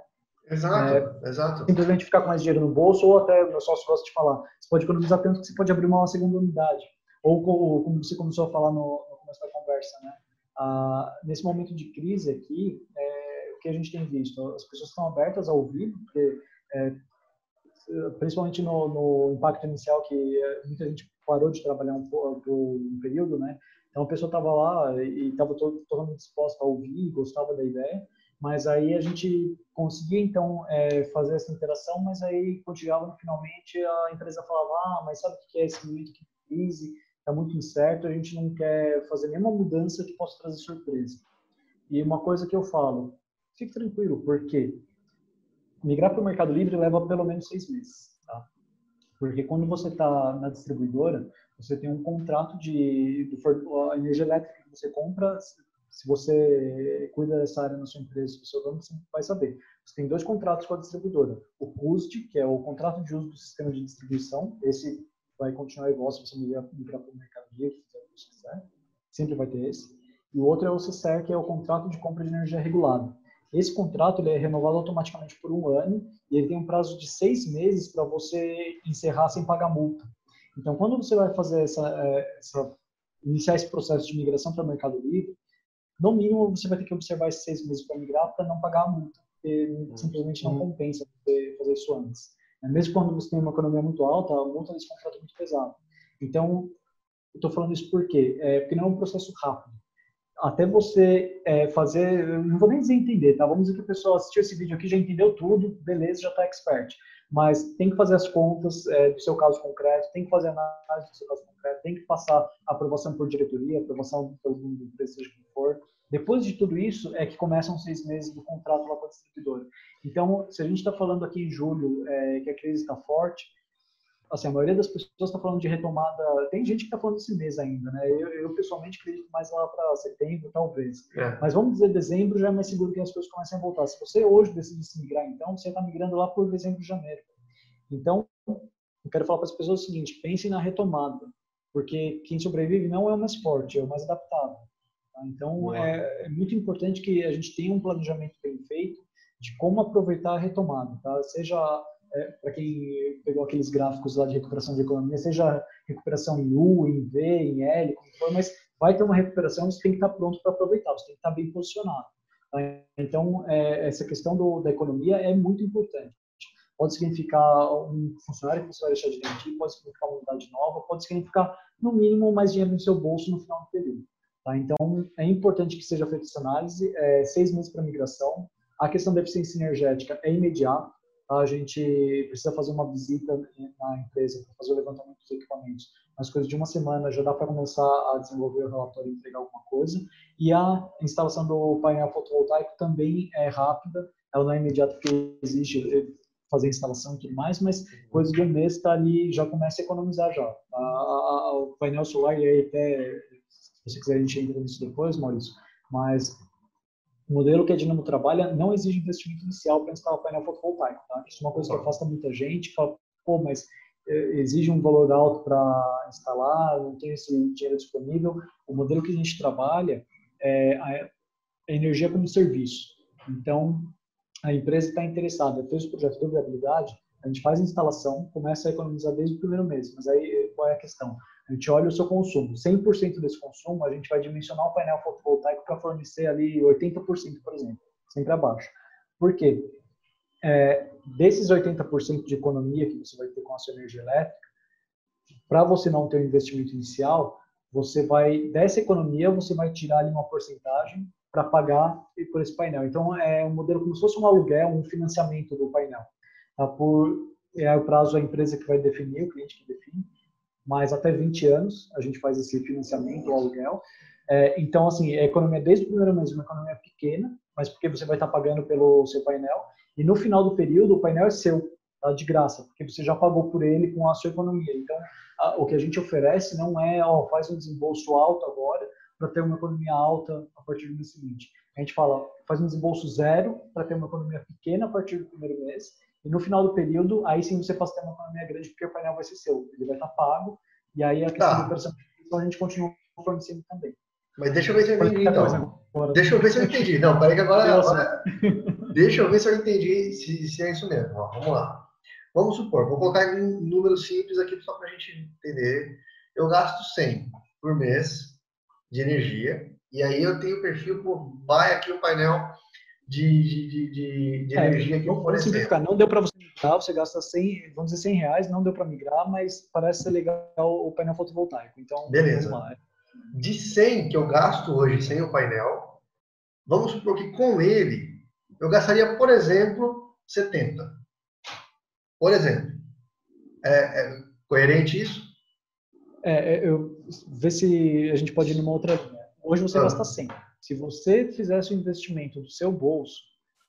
Exato, é, exato. Simplesmente ficar com mais dinheiro no bolso, ou até, meu sócio gosta de falar, você pode economizar tanto que você pode abrir uma segunda unidade. Ou como você começou a falar no, no começo da conversa, né? Ah, nesse momento de crise aqui, é, o que a gente tem visto? As pessoas estão abertas ao vivo, porque, é, principalmente no, no, impacto inicial, que é, muita gente parou de trabalhar um, por um período, né? Então a pessoa estava lá e estava totalmente disposta a ouvir, gostava da ideia, mas aí a gente conseguia então é, fazer essa interação, mas aí quando chegava finalmente a empresa falava, ah, mas sabe o que é esse momento de crise? está muito incerto, a gente não quer fazer nenhuma mudança que possa trazer surpresa. E uma coisa que eu falo, fique tranquilo, porque migrar para o Mercado Livre leva pelo menos seis meses. Tá? Porque quando você está na distribuidora, você tem um contrato de, a energia elétrica que você compra. Se você cuida dessa área na sua empresa, no seu dono, você vai saber. Você tem dois contratos com a distribuidora. O CUSD, que é o contrato de uso do sistema de distribuição. Esse vai continuar igual se você migrar, para o mercado livre, fizer o que você quiser. Sempre vai ter esse. E o outro é o CCR, que é o contrato de compra de energia regulada. Esse contrato ele é renovado automaticamente por um ano e ele tem um prazo de seis meses para você encerrar sem pagar multa. Então, quando você vai fazer essa, é, essa iniciar esse processo de migração para o Mercado Livre, no mínimo você vai ter que observar esses seis meses para migrar para não pagar a multa, porque uhum. simplesmente não compensa você fazer isso antes. É, mesmo quando você tem uma economia muito alta, a multa desse contrato é muito pesada. Então, eu estou falando isso por quê? É, porque não é um processo rápido até você é, fazer, não vou nem dizer entender, tá? Vamos dizer que a pessoa assistiu esse vídeo aqui, já entendeu tudo, beleza, já está expert. Mas tem que fazer as contas é, do seu caso concreto, tem que fazer análise do seu caso concreto, tem que passar aprovação por diretoria, aprovação pelo empresa, seja for. Depois de tudo isso, é que começam seis meses do contrato lá com a distribuidora. Então, se a gente está falando aqui em julho é, que a crise está forte, assim, a maioria das pessoas está falando de retomada. Tem gente que está falando desse mês ainda, né? Eu, eu pessoalmente acredito mais lá para setembro, talvez. É. Mas vamos dizer dezembro já é mais seguro que as coisas comecem a voltar. Se você hoje decide se migrar, então você está migrando lá por dezembro, janeiro. Então, eu quero falar para as pessoas o seguinte: pensem na retomada, porque quem sobrevive não é o mais forte, é o mais adaptado. Tá? Então, é, é muito importante que a gente tenha um planejamento bem feito de como aproveitar a retomada, tá? Seja é, para quem pegou aqueles gráficos lá de recuperação de economia, seja recuperação em U, em V, em L, como for, mas vai ter uma recuperação, você tem que estar pronto para aproveitar, você tem que estar bem posicionado. Tá? Então, é, essa questão do, da economia é muito importante. Pode significar um funcionário que você vai deixar de demitir, pode significar uma unidade nova, pode significar, no mínimo, mais dinheiro no seu bolso no final do período. Tá? Então, é importante que seja feita essa análise, é, seis meses para migração. A questão da eficiência energética é imediata, a gente precisa fazer uma visita na empresa para fazer o levantamento dos equipamentos. Mas coisa de uma semana já dá para começar a desenvolver o relatório e entregar alguma coisa. E a instalação do painel fotovoltaico também é rápida, ela não é imediata porque exige fazer a instalação e tudo mais, mas coisa de um mês está ali, já começa a economizar já. A, a, o painel solar, e aí até, se você quiser a gente entra nisso depois, Maurício, mas o modelo que a Dinamo trabalha não exige investimento inicial para instalar o painel fotovoltaico. Tá? Isso é uma coisa que afasta muita gente, fala, pô, mas eh, exige um valor alto para instalar, não tem esse dinheiro disponível. O modelo que a gente trabalha é a energia como serviço. Então, a empresa está interessada, fez o projeto de viabilidade, a gente faz a instalação, começa a economizar desde o primeiro mês. Mas aí, qual é a questão? A gente olha o seu consumo. 100% desse consumo, a gente vai dimensionar o painel fotovoltaico para fornecer ali 80%, por exemplo, sempre abaixo. Por quê? É, desses 80% de economia que você vai ter com a sua energia elétrica, para você não ter um investimento inicial, você vai, dessa economia, você vai tirar ali uma porcentagem para pagar por esse painel. Então, é um modelo como se fosse um aluguel, um financiamento do painel. Tá? Por, é o prazo a empresa que vai definir, o cliente que define mas até 20 anos a gente faz esse financiamento, o aluguel. É, então, assim, a economia desde o primeiro mês é uma economia pequena, mas porque você vai estar pagando pelo seu painel, e no final do período o painel é seu, tá, de graça, porque você já pagou por ele com a sua economia. Então, a, o que a gente oferece não é, ó, faz um desembolso alto agora para ter uma economia alta a partir do mês seguinte. A gente fala, faz um desembolso zero para ter uma economia pequena a partir do primeiro mês, e no final do período, aí sim você a ter uma economia grande, porque o painel vai ser seu, ele vai estar pago, e aí a questão tá. da operação a gente continua fornecendo também. Mas deixa eu ver se eu entendi, então. Deixa eu ver se eu entendi. Não, peraí que agora... agora deixa eu ver se eu entendi se, se é isso mesmo. Ó, vamos lá. Vamos supor, vou colocar em um número simples aqui só para a gente entender. Eu gasto 100 por mês de energia, e aí eu tenho o perfil, vai aqui o painel de, de, de, de é, energia que não, simplificar, não deu para você migrar, você gasta 100, vamos dizer 100 reais, não deu para migrar, mas parece ser legal o painel fotovoltaico. Então, beleza. De 100 que eu gasto hoje sem o painel, vamos supor que com ele eu gastaria, por exemplo, 70. Por exemplo. É, é coerente isso? É, é eu ver se a gente pode ir numa outra linha. Hoje você ah. gasta 100. Se você fizesse o investimento do seu bolso,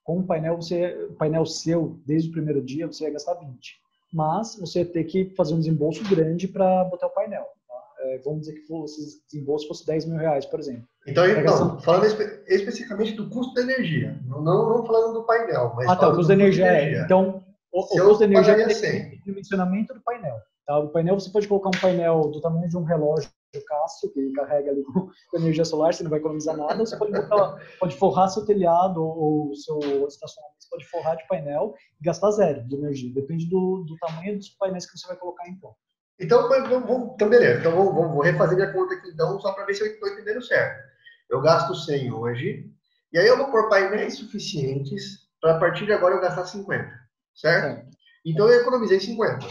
com o painel, você, painel seu, desde o primeiro dia, você ia gastar 20. Mas você ia ter que fazer um desembolso grande para botar o painel. Tá? É, vamos dizer que fosse, esse desembolso fosse 10 mil reais, por exemplo. Então, então falando espe especificamente do custo da energia, não, não falando do painel, mas Ah, tá, o custo da energia, é. Então, o, o custo da energia é o dimensionamento do painel. Tá? O painel, você pode colocar um painel do tamanho de um relógio Cássio, que carrega ali com, energia solar, você não vai economizar nada. Você pode, botar, pode forrar seu telhado ou seu estacionamento, você pode forrar de painel e gastar zero de energia. Depende do, do tamanho dos painéis que você vai colocar em ponto. Então, vamos, então beleza. Então, vou, vou refazer minha conta aqui, então, só para ver se eu estou entendendo certo. Eu gasto 100 hoje, e aí eu vou pôr painéis suficientes para a partir de agora eu gastar 50, certo? Então, eu economizei 50,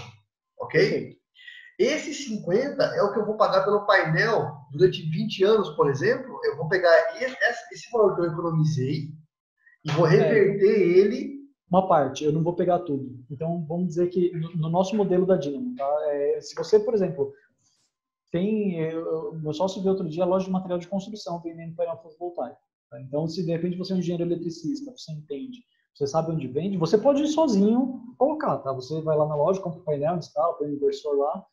ok? Perfeito. Esse 50 é o que eu vou pagar pelo painel durante 20 anos, por exemplo. Eu vou pegar esse, esse valor que eu economizei e vou reverter é. ele uma parte, eu não vou pegar tudo. Então, vamos dizer que no nosso modelo da Dynamo, tá? É, se você, por exemplo, tem. Eu, meu sócio viu outro dia a loja de material de construção vendendo painel fotovoltaico. Tá? Então, se de repente você é um engenheiro eletricista, você entende, você sabe onde vende, você pode ir sozinho colocar, tá? Você vai lá na loja, compra o painel, instala, põe o inversor lá,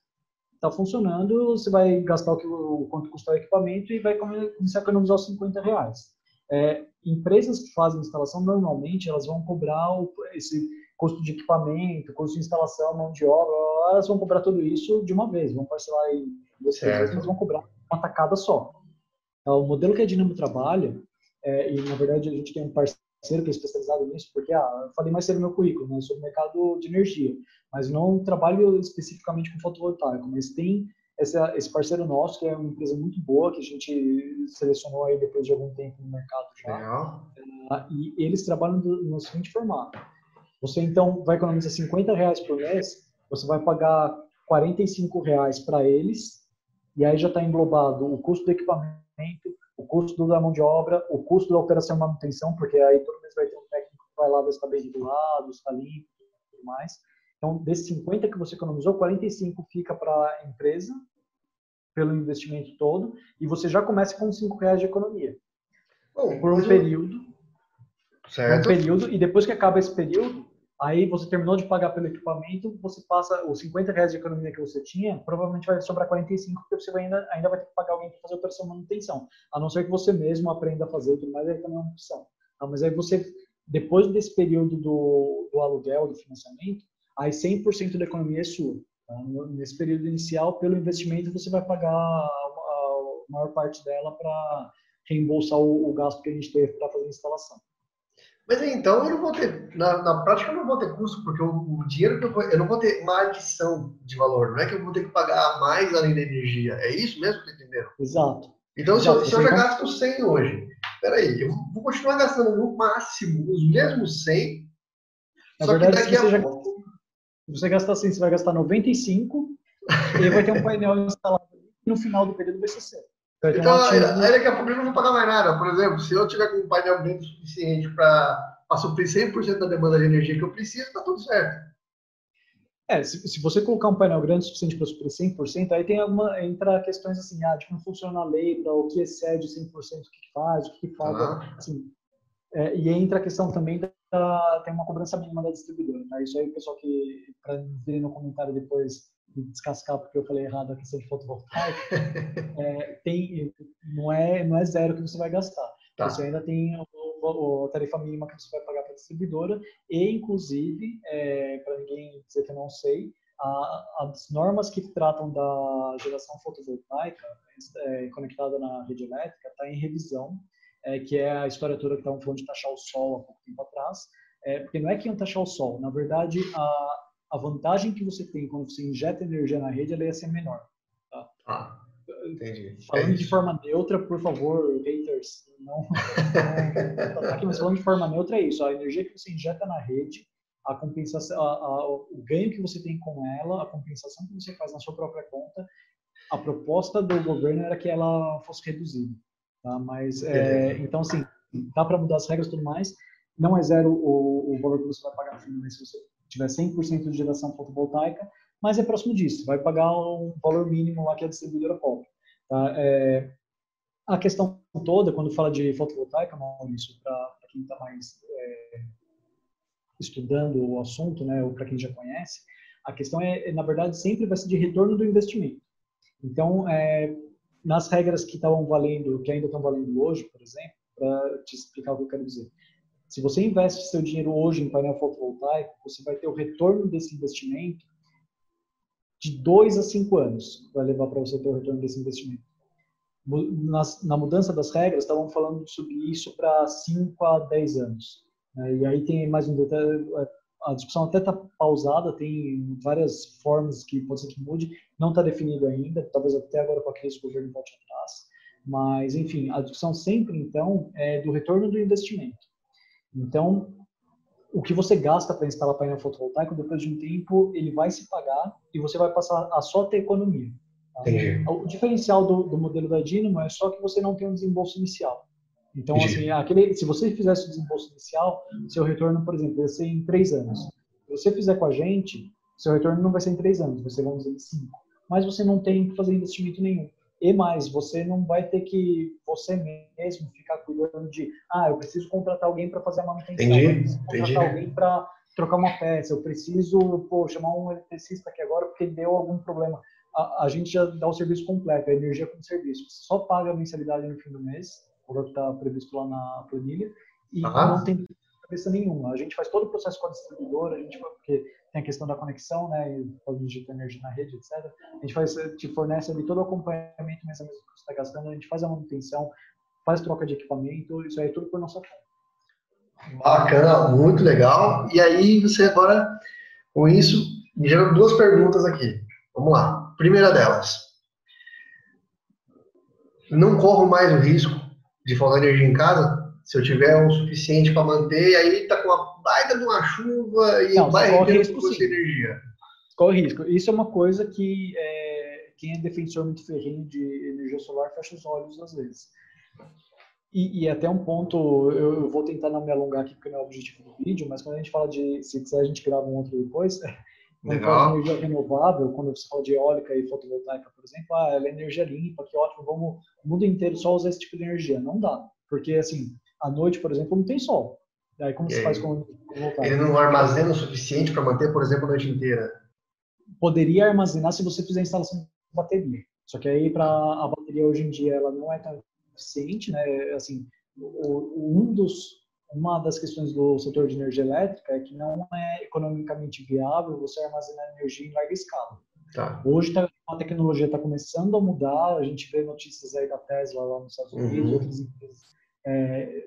tá funcionando, você vai gastar o, que, o quanto custa o equipamento e vai começar a economizar os 50 reais. É, empresas que fazem instalação, normalmente, elas vão cobrar o, esse custo de equipamento, custo de instalação, mão de obra, elas vão cobrar tudo isso de uma vez, vão parcelar em duas mas vão cobrar uma tacada só. Então, o modelo que a Dinamo trabalha, é, e na verdade a gente tem um parceiro que é especializado nisso, porque ah, eu falei mais cedo no meu currículo, né, sobre o mercado de energia, mas não trabalho especificamente com fotovoltaico, mas tem esse, esse parceiro nosso, que é uma empresa muito boa, que a gente selecionou aí depois de algum tempo no mercado já. É. e eles trabalham no seguinte formato. Você, então, vai economizar 50 reais por mês, você vai pagar 45 reais para eles, e aí já está englobado o custo do equipamento, custo da mão de obra, o custo da operação e manutenção, porque aí todo mês vai ter um técnico que vai lá ver se está bem regulado, se está limpo e tudo mais. Então, desses 50 que você economizou, 45 fica para a empresa, pelo investimento todo, e você já começa com 5 reais de economia. Bom, por um período. Certo. Um período, e depois que acaba esse período, aí você terminou de pagar pelo equipamento, você passa os 50 reais de economia que você tinha, provavelmente vai sobrar 45, porque você vai ainda, ainda vai ter que pagar alguém para fazer a operação manutenção. A não ser que você mesmo aprenda a fazer tudo mais, aí também é uma opção. Tá? Mas aí você, depois desse período do, do aluguel, do financiamento, aí 100% da economia é sua. Tá? Nesse período inicial, pelo investimento, você vai pagar a maior parte dela para reembolsar o, o, gasto que a gente teve para fazer a instalação. Mas então eu não vou ter, na, na prática eu não vou ter custo, porque o, o dinheiro que eu vou, eu não vou ter uma adição de valor, não é que eu vou ter que pagar mais além da energia, é isso mesmo que entendendo? Exato. Então se, eu, se eu já gasto 100 hoje, peraí, eu vou continuar gastando no máximo os mesmos 100, na só verdade, que daqui a já... pouco se você gastar assim, você vai gastar 95 e vai ter um painel instalado no final do período BCC. Então, aí daqui a pouco eu não vou pagar mais nada. Por exemplo, se eu tiver com um painel bem suficiente para suprir 100% da demanda de energia que eu preciso, está tudo certo. É, se, se, você colocar um painel grande suficiente para suprir 100%, aí tem alguma, entra questões assim, ah, de como funciona a lei, para o que excede 100%, o que faz, o que falta, ah. assim, é, e entra a questão também da tem uma cobrança mínima da distribuidora. Tá? Isso aí o pessoal que, para vir no comentário depois descascar porque eu falei errado a questão de fotovoltaico, é, tem, não, é, não é zero que você vai gastar. Tá. Você ainda tem a tarifa mínima que você vai pagar para a distribuidora e, inclusive, é, para ninguém dizer que eu não sei, a, as normas que tratam da geração fotovoltaica é, conectada na rede elétrica está em revisão é, que é a história toda que estavam falando de taxar o sol há pouco tempo atrás, é, porque não é que iam taxar o sol, na verdade, a, a vantagem que você tem quando você injeta energia na rede, ela ia ser menor. Tá? Ah, entendi. Falando é de forma neutra, por favor, haters, não, não, aqui, mas falando de forma neutra é isso, a energia que você injeta na rede, a compensação, a, a, o ganho que você tem com ela, a compensação que você faz na sua própria conta, a proposta do governo era que ela fosse reduzida. Tá? Mas, é, então, assim, dá para mudar as regras e tudo mais. Não é zero o, o valor que você vai pagar no fim do mês se você tiver 100% de geração fotovoltaica, mas é próximo disso. Vai pagar um valor mínimo lá que a distribuidora cobra. Tá? É, a questão toda, quando fala de fotovoltaica, Maurício, para quem está mais é, estudando o assunto, né, ou para quem já conhece, a questão é, na verdade, sempre vai ser de retorno do investimento. Então, é, nas regras que estavam valendo, que ainda estão valendo hoje, por exemplo, para te explicar o que eu quero dizer. Se você investe seu dinheiro hoje em painel fotovoltaico, você vai ter o retorno desse investimento de dois a cinco anos vai levar para você ter o retorno desse investimento. Nas, na mudança das regras, estavam falando sobre isso para 5 a 10 anos. Né? E aí tem mais um detalhe, a discussão até está pausada, tem várias formas que pode ser que mude, não está definido ainda, talvez até agora com a crise o governo volte atrás, mas enfim, a discussão sempre então é do retorno do investimento. Então, o que você gasta para instalar painel fotovoltaico, depois de um tempo, ele vai se pagar e você vai passar a só ter economia. Tá? O diferencial do, do modelo da Dynamo é só que você não tem um desembolso inicial. Então, assim, aquele, se você fizesse o desembolso inicial, seu retorno, por exemplo, ia ser em três anos. Se você fizer com a gente, seu retorno não vai ser em três anos, vai ser, vamos dizer, em cinco. Mas você não tem que fazer investimento nenhum. E mais, você não vai ter que você mesmo ficar cuidando de, ah, eu preciso contratar alguém para fazer a manutenção, entendi, eu preciso contratar entendi. alguém para trocar uma peça, eu preciso pô, chamar um eletricista aqui agora porque deu algum problema. A, a gente já dá o serviço completo, a energia como serviço. Você só paga a mensalidade no fim do mês o que está previsto lá na planilha, e ah. não tem cabeça nenhuma. A gente faz todo o processo com a distribuidora, a gente, porque tem a questão da conexão, né, e pode energia na rede, etc. A gente faz, te fornece ali todo o acompanhamento mês a que você está gastando, a gente faz a manutenção, faz troca de equipamento, isso aí é tudo por nossa conta. Bacana, muito legal. E aí você agora, com isso, me gerou duas perguntas aqui. Vamos lá. Primeira delas. Não corro mais o risco de faltar energia em casa, se eu tiver o suficiente para manter, aí tá com uma baita de uma chuva e Não, vai rendendo você energia. Corre risco. Isso é uma coisa que é, quem é defensor muito ferrinho de energia solar fecha os olhos às vezes. E, e até um ponto, eu, eu, vou tentar não me alongar aqui porque não é o objetivo do vídeo, mas quando a gente fala de, se quiser a gente grava um outro depois, quando fala de energia renovável, quando você fala de eólica e fotovoltaica, por exemplo, ah, ela é energia limpa, que ótimo, vamos o mundo inteiro só usar esse tipo de energia. Não dá. Porque, assim, à noite, por exemplo, não tem sol. Aí como você faz com? Ele não armazena o suficiente para manter, por exemplo, a noite inteira? Poderia armazenar se você fizer a instalação de bateria. Só que aí, para a bateria hoje em dia, ela não é tão eficiente, né? Assim, o, um dos uma das questões do setor de energia elétrica é que não é economicamente viável você armazenar energia em larga escala. Tá. Hoje tá, a tecnologia está começando a mudar, a gente vê notícias aí da Tesla lá nos Estados Unidos, uhum. outras empresas é,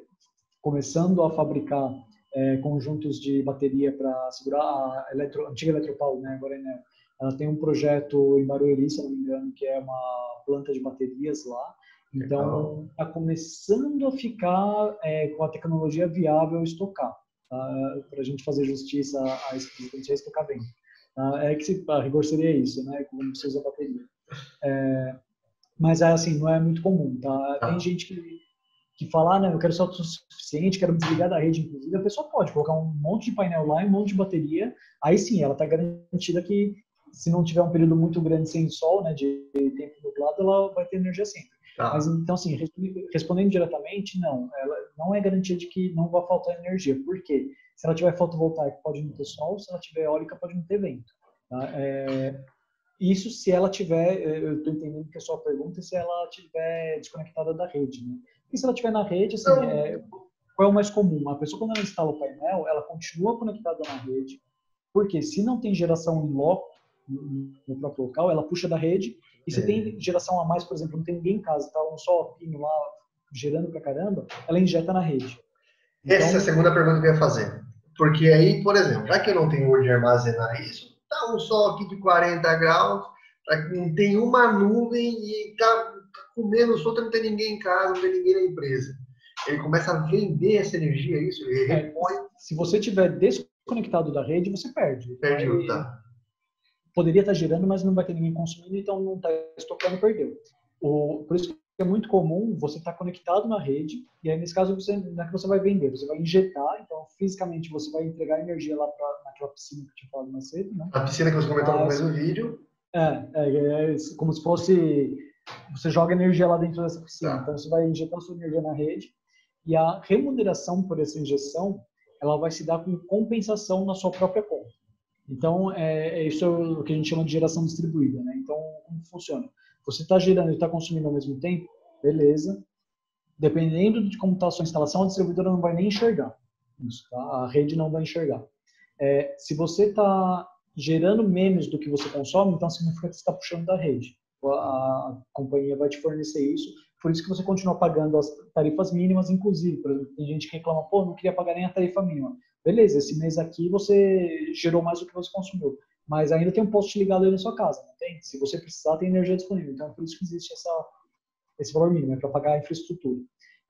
começando a fabricar é, conjuntos de bateria para segurar a, eletro, a antiga Eletropaulo, né, agora é Enel. Ela tem um projeto em Barueri, se não me engano, que é uma planta de baterias lá, então, está começando a ficar é, com a tecnologia viável estocar, tá? para a gente fazer justiça a esse presidente a estocar bem. Tá? É que, se, a rigor, seria isso, né? Como você usa bateria. É, mas, assim, não é muito comum, tá? tá. Tem gente que, que fala, ah, né, eu quero ser autossuficiente, quero me desligar da rede, inclusive. A pessoa pode colocar um monte de painel lá e um monte de bateria, aí sim, ela está garantida que se não tiver um período muito grande sem sol, né, de tempo nublado, ela vai ter energia sempre. Tá. Mas então, assim, respondendo diretamente, não. Ela não é garantia de que não vai faltar energia. Por quê? Se ela tiver fotovoltaico, pode não ter sol. Se ela tiver eólica, pode não ter vento. Tá? É, isso se ela tiver, eu estou entendendo que a sua pergunta é se ela tiver desconectada da rede, né? E se ela tiver na rede, assim, é, qual é o mais comum? A pessoa, quando ela instala o painel, ela continua conectada na rede, porque se não tem geração em loco, no próprio local, ela puxa da rede e se é. tem geração a mais, por exemplo, não tem ninguém em casa, tá um só lá gerando pra caramba, ela injeta na rede. Então, Essa é a segunda pergunta que eu ia fazer. Porque aí, por exemplo, já que eu não tenho onde armazenar isso, tá um sol aqui de 40 graus, não tem uma nuvem e tá, tá comendo solto, não tem ninguém em casa, não tem ninguém na empresa. Ele começa a vender essa energia, isso, ele é, repõe. Se você tiver desconectado da rede, você perde. Perde, tá poderia estar girando, mas não vai ter ninguém consumindo, então não está estocando, perdeu. O, por isso que é muito comum você estar tá conectado na rede, e aí nesse caso você, não é que você vai vender, você vai injetar, então fisicamente você vai entregar energia lá para naquela piscina que eu tinha falado mais cedo, né? A piscina que você comentou no mesmo vídeo. É, é, é, como se fosse, você joga energia lá dentro dessa piscina, tá. então você vai injetar sua energia na rede, e a remuneração por essa injeção, ela vai se dar com compensação na sua própria conta. Então, é, é, isso é o que a gente chama de geração distribuída. Né? Então, como funciona? Você está gerando e está consumindo ao mesmo tempo, beleza. Dependendo de como está a sua instalação, a distribuidora não vai nem enxergar. Isso, tá? A rede não vai enxergar. É, se você está gerando menos do que você consome, então significa que você está puxando da rede. A companhia vai te fornecer isso, por isso que você continua pagando as tarifas mínimas, inclusive. Por exemplo, tem gente que reclama, pô, não queria pagar nem a tarifa mínima. Beleza, esse mês aqui você gerou mais do que você consumiu, mas ainda tem um posto ligado aí na sua casa, não tem? Se você precisar, tem energia disponível. Então, é por isso que existe essa, esse valor mínimo, é para pagar a infraestrutura.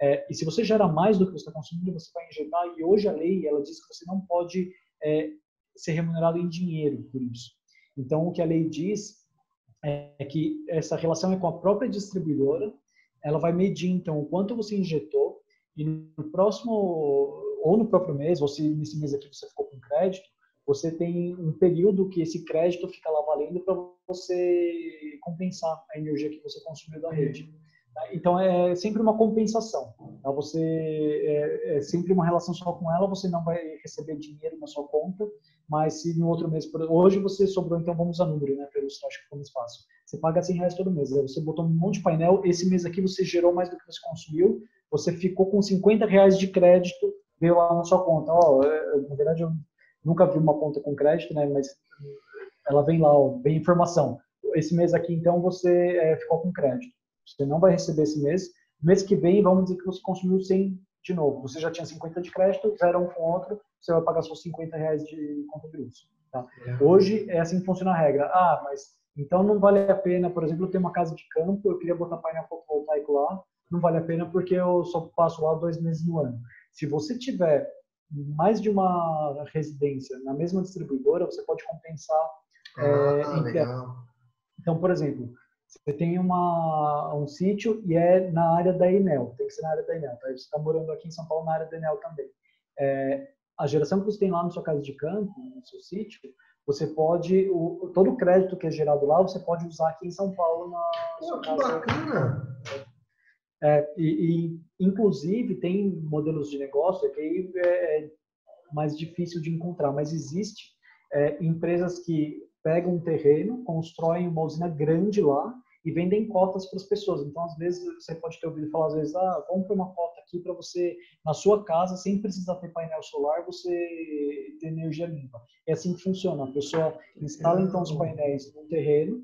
É, e se você gera mais do que você está consumindo, você vai injetar, e hoje a lei, ela diz que você não pode é, ser remunerado em dinheiro por isso. Então, o que a lei diz é que essa relação é com a própria distribuidora, ela vai medir, então, o quanto você injetou, e no próximo, ou no próprio mês, ou se nesse mês aqui você ficou com crédito, você tem um período que esse crédito fica lá valendo para você compensar a energia que você consumiu da rede. Então é sempre uma compensação. Tá? Você é, é, sempre uma relação só com ela. Você não vai receber dinheiro na sua conta, mas se no outro mês, hoje você sobrou, então vamos a número, né, para acho que ficou mais fácil. Você paga 100 reais todo mês. Você botou um monte de painel. Esse mês aqui você gerou mais do que você consumiu. Você ficou com 50 reais de crédito veio lá na sua conta. Ó, oh, na verdade eu nunca vi uma conta com crédito, né? Mas ela vem lá, ó, vem informação. Esse mês aqui, então, você é, ficou com crédito. Você não vai receber esse mês. Mês que vem, vamos dizer que você consumiu 100 de novo. Você já tinha 50 de crédito, zero um com outro, você vai pagar seus 50 reais de conta de luz. Tá? É. Hoje, é assim que funciona a regra. Ah, mas então não vale a pena, por exemplo, eu tenho uma casa de campo, eu queria botar painel fotovoltaico lá, não vale a pena porque eu só passo lá dois meses no ano. Se você tiver mais de uma residência na mesma distribuidora, você pode compensar. Ah, é, entre... Então, por exemplo, você tem uma, um sítio e é na área da Enel, tem que ser na área da Enel. Tá? Você está morando aqui em São Paulo na área da Enel também. É, a geração que você tem lá na sua casa de campo, no seu sítio, você pode, o, todo o crédito que é gerado lá, você pode usar aqui em São Paulo na Pô, sua que casa. bacana! É, e, e, inclusive, tem modelos de negócio que aí é, é mais difícil de encontrar, mas existe é, empresas que pegam um terreno, constroem uma usina grande lá e vendem cotas para as pessoas. Então, às vezes, você pode ter ouvido falar, às vezes, ah, vamos uma cota aqui para você, na sua casa, sem precisar ter painel solar, você ter energia limpa. É assim que funciona. A pessoa instala, então, os painéis no terreno,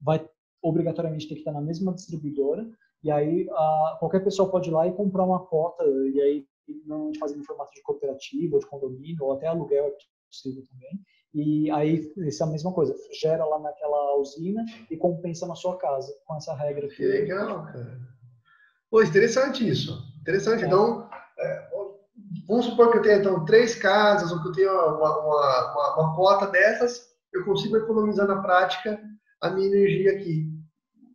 vai obrigatoriamente ter que estar na mesma distribuidora, e aí a, qualquer pessoa pode ir lá e comprar uma cota, e aí normalmente fazem em formato de cooperativa, ou de condomínio, ou até aluguel é possível também. E aí, isso é a mesma coisa, gera lá naquela usina e compensa na sua casa, com essa regra. Que, que legal, cara. Pô, interessante isso. Interessante. É. Então, é, vamos supor que eu tenha então três casas, ou que eu tenha uma, uma, uma, uma cota dessas, eu consigo economizar na prática a minha energia aqui.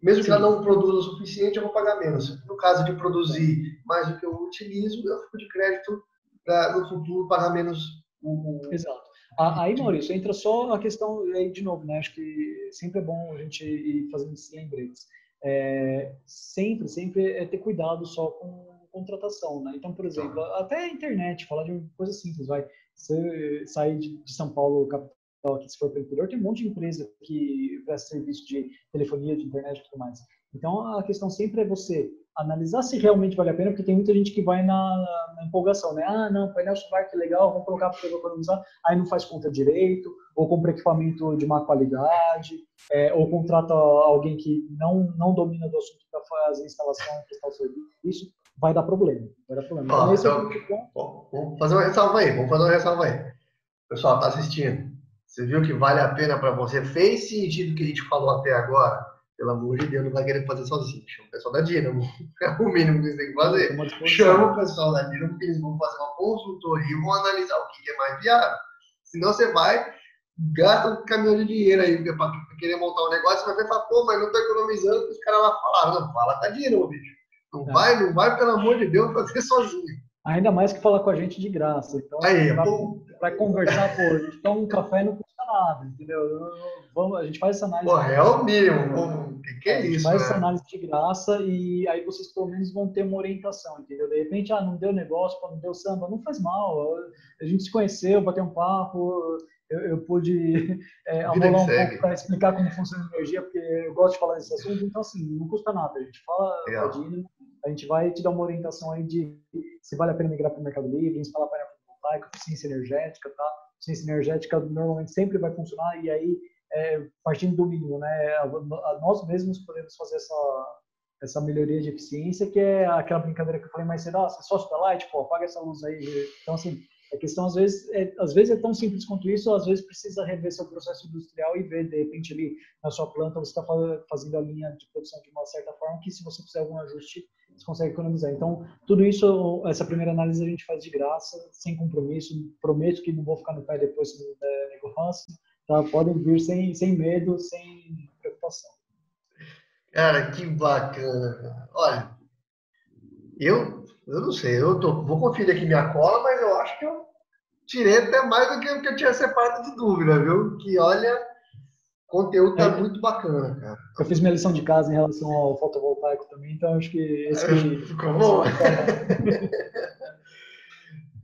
Mesmo Sim. que ela não produza o suficiente, eu vou pagar menos. No caso de produzir mais do que eu utilizo, eu fico de crédito para no futuro pagar menos o. Exato. Aí, Maurício, entra só a questão, aí de novo, né? Acho que sempre é bom a gente ir fazendo esses lembretes. É, sempre, sempre é ter cuidado só com contratação, né? Então, por exemplo, até a internet, falar de coisa simples, vai. Você sair de, de São Paulo, capital, aqui, se for para o interior, tem um monte de empresa que presta serviço de telefonia, de internet e tudo mais. Então, a questão sempre é você analisar se realmente vale a pena, porque tem muita gente que vai na, na empolgação, né? Ah, não, painel solar que legal, vou colocar porque eu vou economizar, aí não faz conta direito, ou compra equipamento de má qualidade, é, ou contrata alguém que não, não domina do assunto para fazer a instalação, prestar o serviço, vai dar problema. Vai dar problema. Então, então, vamos fazer uma ressalva aí, vamos fazer uma ressalva aí. Pessoal, tá assistindo. Você viu que vale a pena para você? Fez sentido o que a gente falou até agora? Pelo amor de Deus, não vai querer fazer sozinho. Chama o pessoal da Dinamo. É o mínimo que você tem que fazer. Chama o pessoal da Dinamo, porque eles vão fazer uma consultoria e vão analisar o que é mais viável. Senão você vai, gasta um caminhão de dinheiro aí para querer montar um negócio, você vai ver e fala, pô, mas não estou economizando, porque os caras lá falaram. Não, fala com a Dinamo, bicho. Não é. vai, não vai, pelo amor de Deus, fazer sozinho. Ainda mais que falar com a gente de graça. Então, aí, vai, conversar, pô, a gente toma um café no nada, entendeu? Vamos, a gente faz essa análise. Pô, é o mínimo. O que, que é isso? faz essa análise de graça e aí vocês pelo menos vão ter uma orientação, entendeu? De repente, ah, não deu negócio, não deu samba, não faz mal. A gente se conheceu, bateu um papo. Eu, eu pude é, amolar um pouco para explicar como funciona a energia, porque eu gosto de falar desse assunto, então assim, não custa nada. A gente fala, Dino, a gente vai te dar uma orientação aí de se vale a pena migrar para o Mercado Livre, instalar painel fotovoltaico, eficiência energética, tá? Eficiência energética normalmente sempre vai funcionar e aí é, partindo do mínimo, né? A, nós mesmos podemos fazer essa essa melhoria de eficiência que é aquela brincadeira que eu falei mais cedo, ah, você só lá e tipo, apaga essa luz aí. Então assim, a questão às vezes é, às vezes é tão simples quanto isso, às vezes precisa rever seu processo industrial e ver de repente ali na sua planta você está fazendo a linha de produção de uma certa forma que se você fizer algum ajuste você consegue economizar. Então tudo isso, essa primeira análise a gente faz de graça, sem compromisso. Prometo que não vou ficar no pé depois se não der negócio. Tá? Podem vir sem sem medo, sem preocupação. Cara, que bacana. Olha, eu eu não sei, eu tô, vou conferir aqui minha cola, mas eu acho que eu tirei até mais do que o que eu tinha separado de dúvida, viu? Que olha, o conteúdo tá é, muito bacana, cara. Eu fiz minha lição de casa em relação ao fotovoltaico também, então acho que esse é, ficou bom.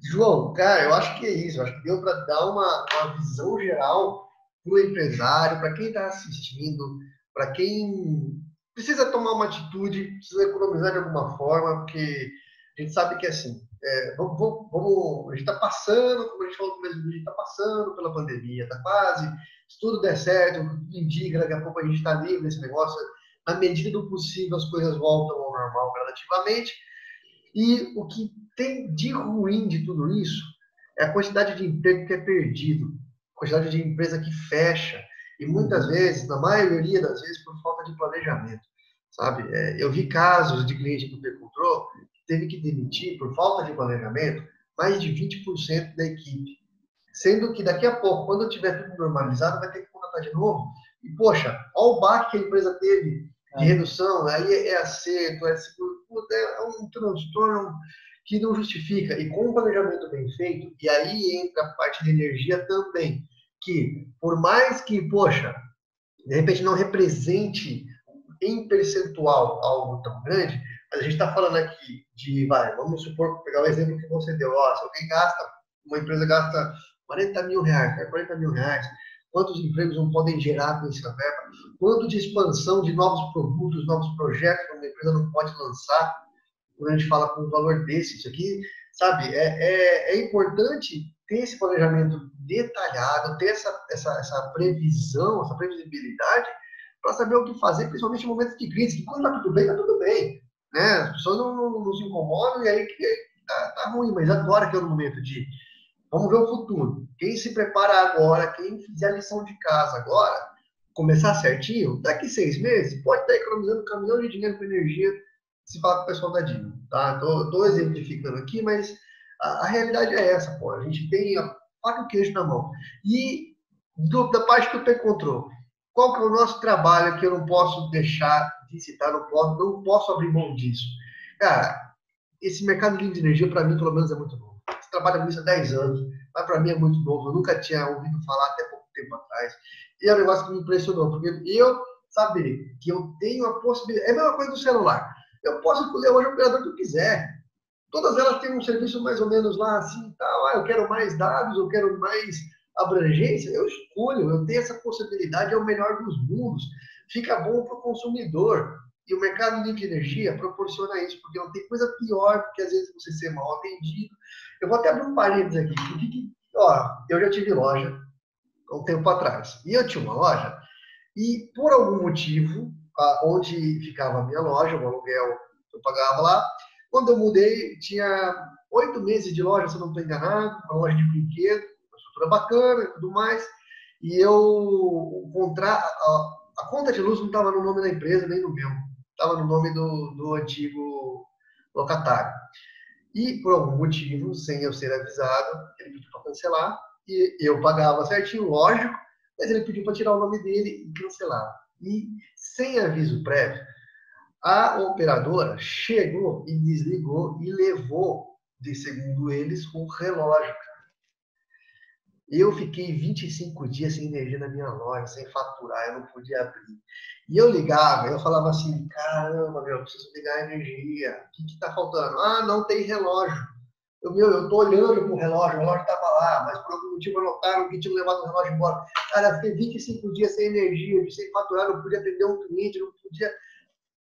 João, cara, eu acho que é isso. Eu acho que deu para dar uma, uma visão geral para o empresário, para quem está assistindo, para quem precisa tomar uma atitude, precisa economizar de alguma forma, porque a gente sabe que assim, é, vamos, vamos, a gente está passando, como a gente falou no do vídeo, está passando pela pandemia, está quase, se tudo der certo, indica, daqui a pouco a gente está livre desse negócio, na medida do possível as coisas voltam ao normal gradativamente, e o que tem de ruim de tudo isso é a quantidade de emprego que é perdido, a quantidade de empresa que fecha, e muitas vezes, na maioria das vezes, por falta de planejamento, sabe? É, eu vi casos de cliente que Control teve que demitir, por falta de planejamento, mais de 20% da equipe. Sendo que daqui a pouco, quando tiver tudo normalizado, vai ter que contratar de novo. E, poxa, olha o baque que a empresa teve de é. redução, aí é acerto, é, é um transtorno que não justifica. E com um planejamento bem feito, e aí entra a parte de energia também, que por mais que, poxa, de repente não represente em percentual algo tão grande, mas a gente está falando aqui de, vai, vamos supor, pegar o exemplo que você deu, ó, se alguém gasta, uma empresa gasta 40 mil reais, 40 mil reais, quantos empregos não podem gerar com essa verba, quanto de expansão de novos produtos, novos projetos que uma empresa não pode lançar, quando a gente fala com um valor desse, isso aqui, sabe, é, é, é importante ter esse planejamento detalhado, ter essa, essa, essa previsão, essa previsibilidade, para saber o que fazer, principalmente em momentos de crise, que quando está tudo bem, está tudo bem né? As pessoas não, não, não se incomodam e aí tá, tá, ruim, mas agora que é o momento de vamos ver o futuro. Quem se prepara agora, quem fizer a lição de casa agora, começar certinho, daqui seis meses, pode estar economizando um caminhão de dinheiro com energia se falar com o pessoal da Dino, tá? Tô, tô exemplificando aqui, mas a, a, realidade é essa, pô. A gente tem a faca e o queijo na mão. E do, da parte que o P Control, qual que é o nosso trabalho que eu não posso deixar de citar, não posso, não posso abrir mão disso. Cara, esse mercado de energia, para mim, pelo menos, é muito novo. Você trabalha com isso há 10 anos, mas para mim é muito novo. Eu nunca tinha ouvido falar até pouco tempo atrás. E é um negócio que me impressionou, porque eu saber que eu tenho a possibilidade. É a mesma coisa do celular. Eu posso escolher hoje o operador que eu quiser. Todas elas têm um serviço mais ou menos lá assim, tal. Ah, eu quero mais dados, eu quero mais abrangência, eu escolho, eu tenho essa possibilidade, é o melhor dos mundos. Fica bom para o consumidor. E o mercado livre de energia proporciona isso, porque não tem coisa pior do que às vezes você ser mal atendido. Eu vou até abrir um parênteses aqui. Porque, ó, eu já tive loja há um tempo atrás. E eu tinha uma loja, e por algum motivo, onde ficava a minha loja, o aluguel eu pagava lá, quando eu mudei, tinha oito meses de loja, se eu não estou enganado, uma loja de brinquedo, estrutura bacana e tudo mais. E eu, contra, a, a conta de luz não estava no nome da empresa nem no meu, estava no nome do, do antigo locatário. E por algum motivo, sem eu ser avisado, ele pediu para cancelar e eu pagava certinho, lógico, mas ele pediu para tirar o nome dele e cancelar. E sem aviso prévio, a operadora chegou e desligou e levou, de segundo eles, o relógio eu fiquei 25 dias sem energia na minha loja, sem faturar, eu não podia abrir. E eu ligava, eu falava assim, caramba, meu, eu preciso ligar a energia. O que está faltando? Ah, não tem relógio. Eu, meu, eu tô olhando relógio, o relógio estava lá, mas por algum motivo anotaram que tinham levado o relógio embora. Cara, fiquei 25 dias sem energia, sem faturar, não podia atender um cliente, não podia...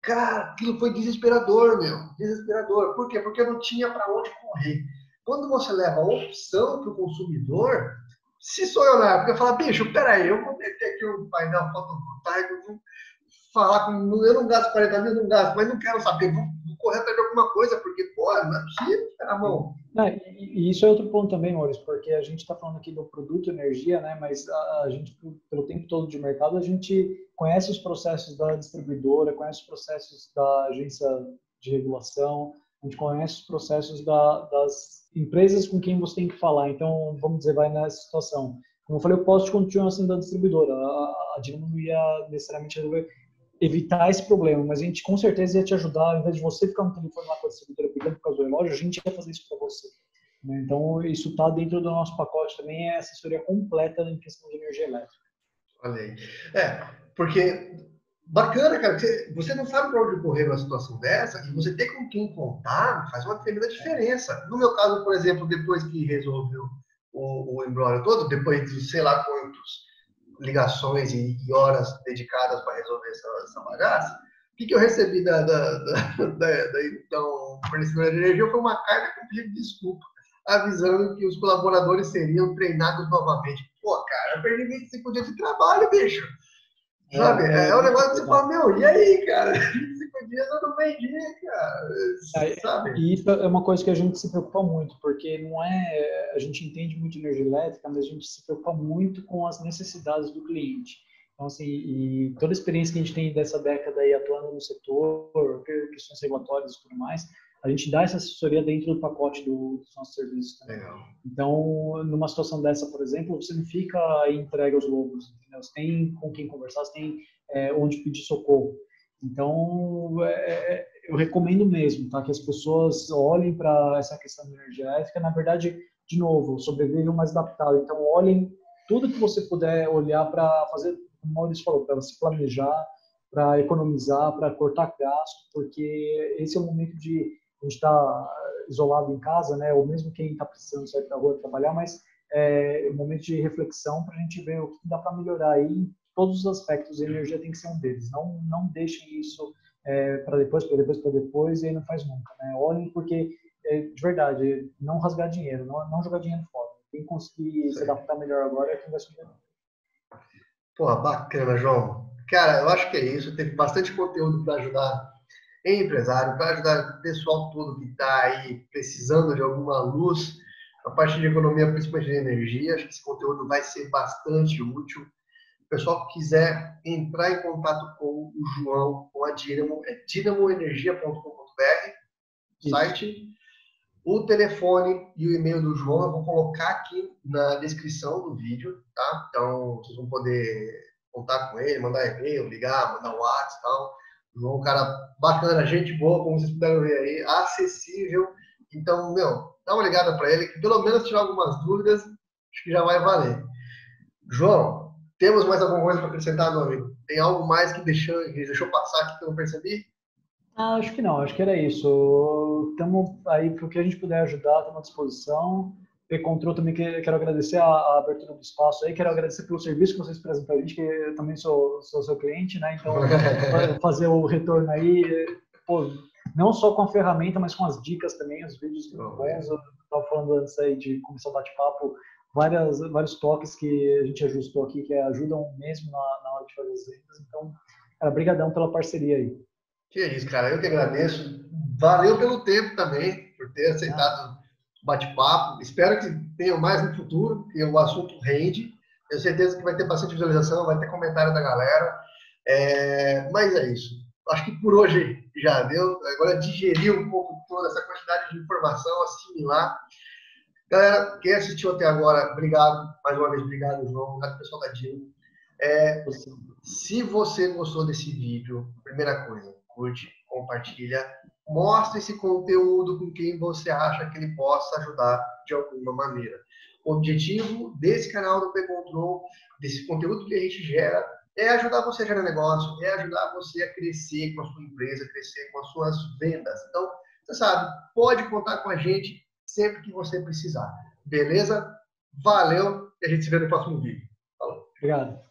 Cara, aquilo foi desesperador, meu. Desesperador. Por quê? Porque eu não tinha para onde correr. Quando você leva a opção para o consumidor, se sou eu na época, eu falar, bicho, peraí, eu vou meter aqui um painel fotovoltaico, vou falar com. Eu não gasto 40 mil, não gasto, mas não quero saber, vou, vou correr atrás de alguma coisa, porque, pô, não é possível, na mão. e, e, isso é outro ponto também, Maurício, porque a gente está falando aqui do produto energia, né? Mas a, a, gente, pelo tempo todo de mercado, a gente conhece os processos da distribuidora, conhece os processos da agência de regulação, a gente conhece os processos da, das empresas com quem você tem que falar. Então, vamos dizer, vai nessa situação. Como eu falei, o poste continua sendo da distribuidora. A, a Dinamo não ia necessariamente evitar esse problema, mas a gente com certeza ia te ajudar, ao invés de você ficar no telefone lá com a distribuidora pedindo por causa do relógio, a gente ia fazer isso para você. Né? Então, isso está dentro do nosso pacote também, é assessoria completa em questão de energia elétrica. Olha aí. É, porque bacana, cara, você, você não sabe para onde correr numa situação dessa e você ter com quem contar faz uma tremenda diferença. No meu caso, por exemplo, depois que resolveu o, o embrólio todo, depois de sei lá quantos ligações e, e horas dedicadas para resolver essa, essa bagaça, o que, que eu recebi da, da, da, da, da então, fornecedora de energia foi uma carta com pedido de desculpa, avisando que os colaboradores seriam treinados novamente. Pô, cara, eu perdi 25 dias de trabalho, bicho. Sabe? É, é, é um negócio que você fala, meu, e aí, cara? 25 dias eu não vendi, cara. Sabe? E isso é uma coisa que a gente se preocupa muito, porque não é. A gente entende muito de energia elétrica, mas a gente se preocupa muito com as necessidades do cliente. Então, assim, e toda a experiência que a gente tem dessa década aí atuando no setor, questões regulatórias e tudo mais, a gente dá essa assessoria dentro do pacote do, dos nossos serviços. Legal. Então, numa situação dessa, por exemplo, você não fica entregue aos lobos, entendeu? Você tem com quem conversar, você tem é, onde pedir socorro. Então, é, é eu recomendo mesmo, tá? Que as pessoas olhem para essa questão de energia elétrica. Na verdade, de novo, sobrevivam mais adaptado. Então, olhem tudo que você puder olhar para fazer, como o Maurício falou, para se planejar, para economizar, para cortar gasto, porque esse é o momento de a gente está isolado em casa, né? Ou mesmo quem está precisando sair para a rua trabalhar, mas é um momento de reflexão para a gente ver o que dá para melhorar aí todos os aspectos. A energia tem que ser um deles. Não, não deixem isso é, para depois, para depois, para depois e aí não faz nunca, né? Olhem porque é, de verdade, não rasgar dinheiro, não, não jogar dinheiro fora. Quem conseguir Sim. se adaptar melhor agora é quem vai subir. Porra, bacana, João. Cara, eu acho que é isso. Teve bastante conteúdo para ajudar em empresário, para ajudar o pessoal todo que está aí precisando de alguma luz a parte de economia, principalmente de energia. Acho que esse conteúdo vai ser bastante útil. O pessoal que quiser entrar em contato com o João, com a Dinamo, é dinamoenergia.com.br, site. O telefone e o e-mail do João eu vou colocar aqui na descrição do vídeo, tá? Então, vocês vão poder contar com ele, mandar e-mail, ligar, mandar WhatsApp e tal. João, um cara bacana, gente boa, como vocês puderam ver aí, acessível. Então, meu, dá uma ligada para ele, que pelo menos tirar algumas dúvidas, acho que já vai valer. João, temos mais alguma coisa para acrescentar, meu amigo? Tem algo mais que deixou, que deixou passar aqui que eu não percebi? Ah, acho que não, acho que era isso. Estamos aí para o que a gente puder ajudar, estamos à disposição. P-Control também quero agradecer a, a, abertura do espaço aí, quero agradecer pelo serviço que vocês prestam para a gente, que eu também sou, sou seu cliente, né? Então, fazer o retorno aí, pô, não só com a ferramenta, mas com as dicas também, os vídeos que eu bons. Eu estava falando antes aí de começar o bate-papo, várias, vários toques que a gente ajustou aqui que ajudam mesmo na, na hora de fazer as vendas. Então, cara, brigadão pela parceria aí. Que isso, cara, eu que agradeço. Valeu pelo tempo também, por ter aceitado. Bate-papo. Espero que tenha mais no futuro, que o assunto rende. Tenho certeza que vai ter bastante visualização, vai ter comentário da galera. É, mas é isso. Acho que por hoje já deu. Agora digerir um pouco toda essa quantidade de informação, assimilar. Galera, quem assistiu até agora, obrigado. Mais uma vez, obrigado, João. Obrigado, pessoal da Dino. É, se você gostou desse vídeo, primeira coisa, curte, compartilha, mostre esse conteúdo com quem você acha que ele possa ajudar de alguma maneira. O objetivo desse canal do P-Control, desse conteúdo que a gente gera, é ajudar você a gerar negócio, é ajudar você a crescer com a sua empresa, crescer com as suas vendas. Então, você sabe, pode contar com a gente sempre que você precisar. Beleza? Valeu e a gente se vê no próximo vídeo. Falou. Obrigado.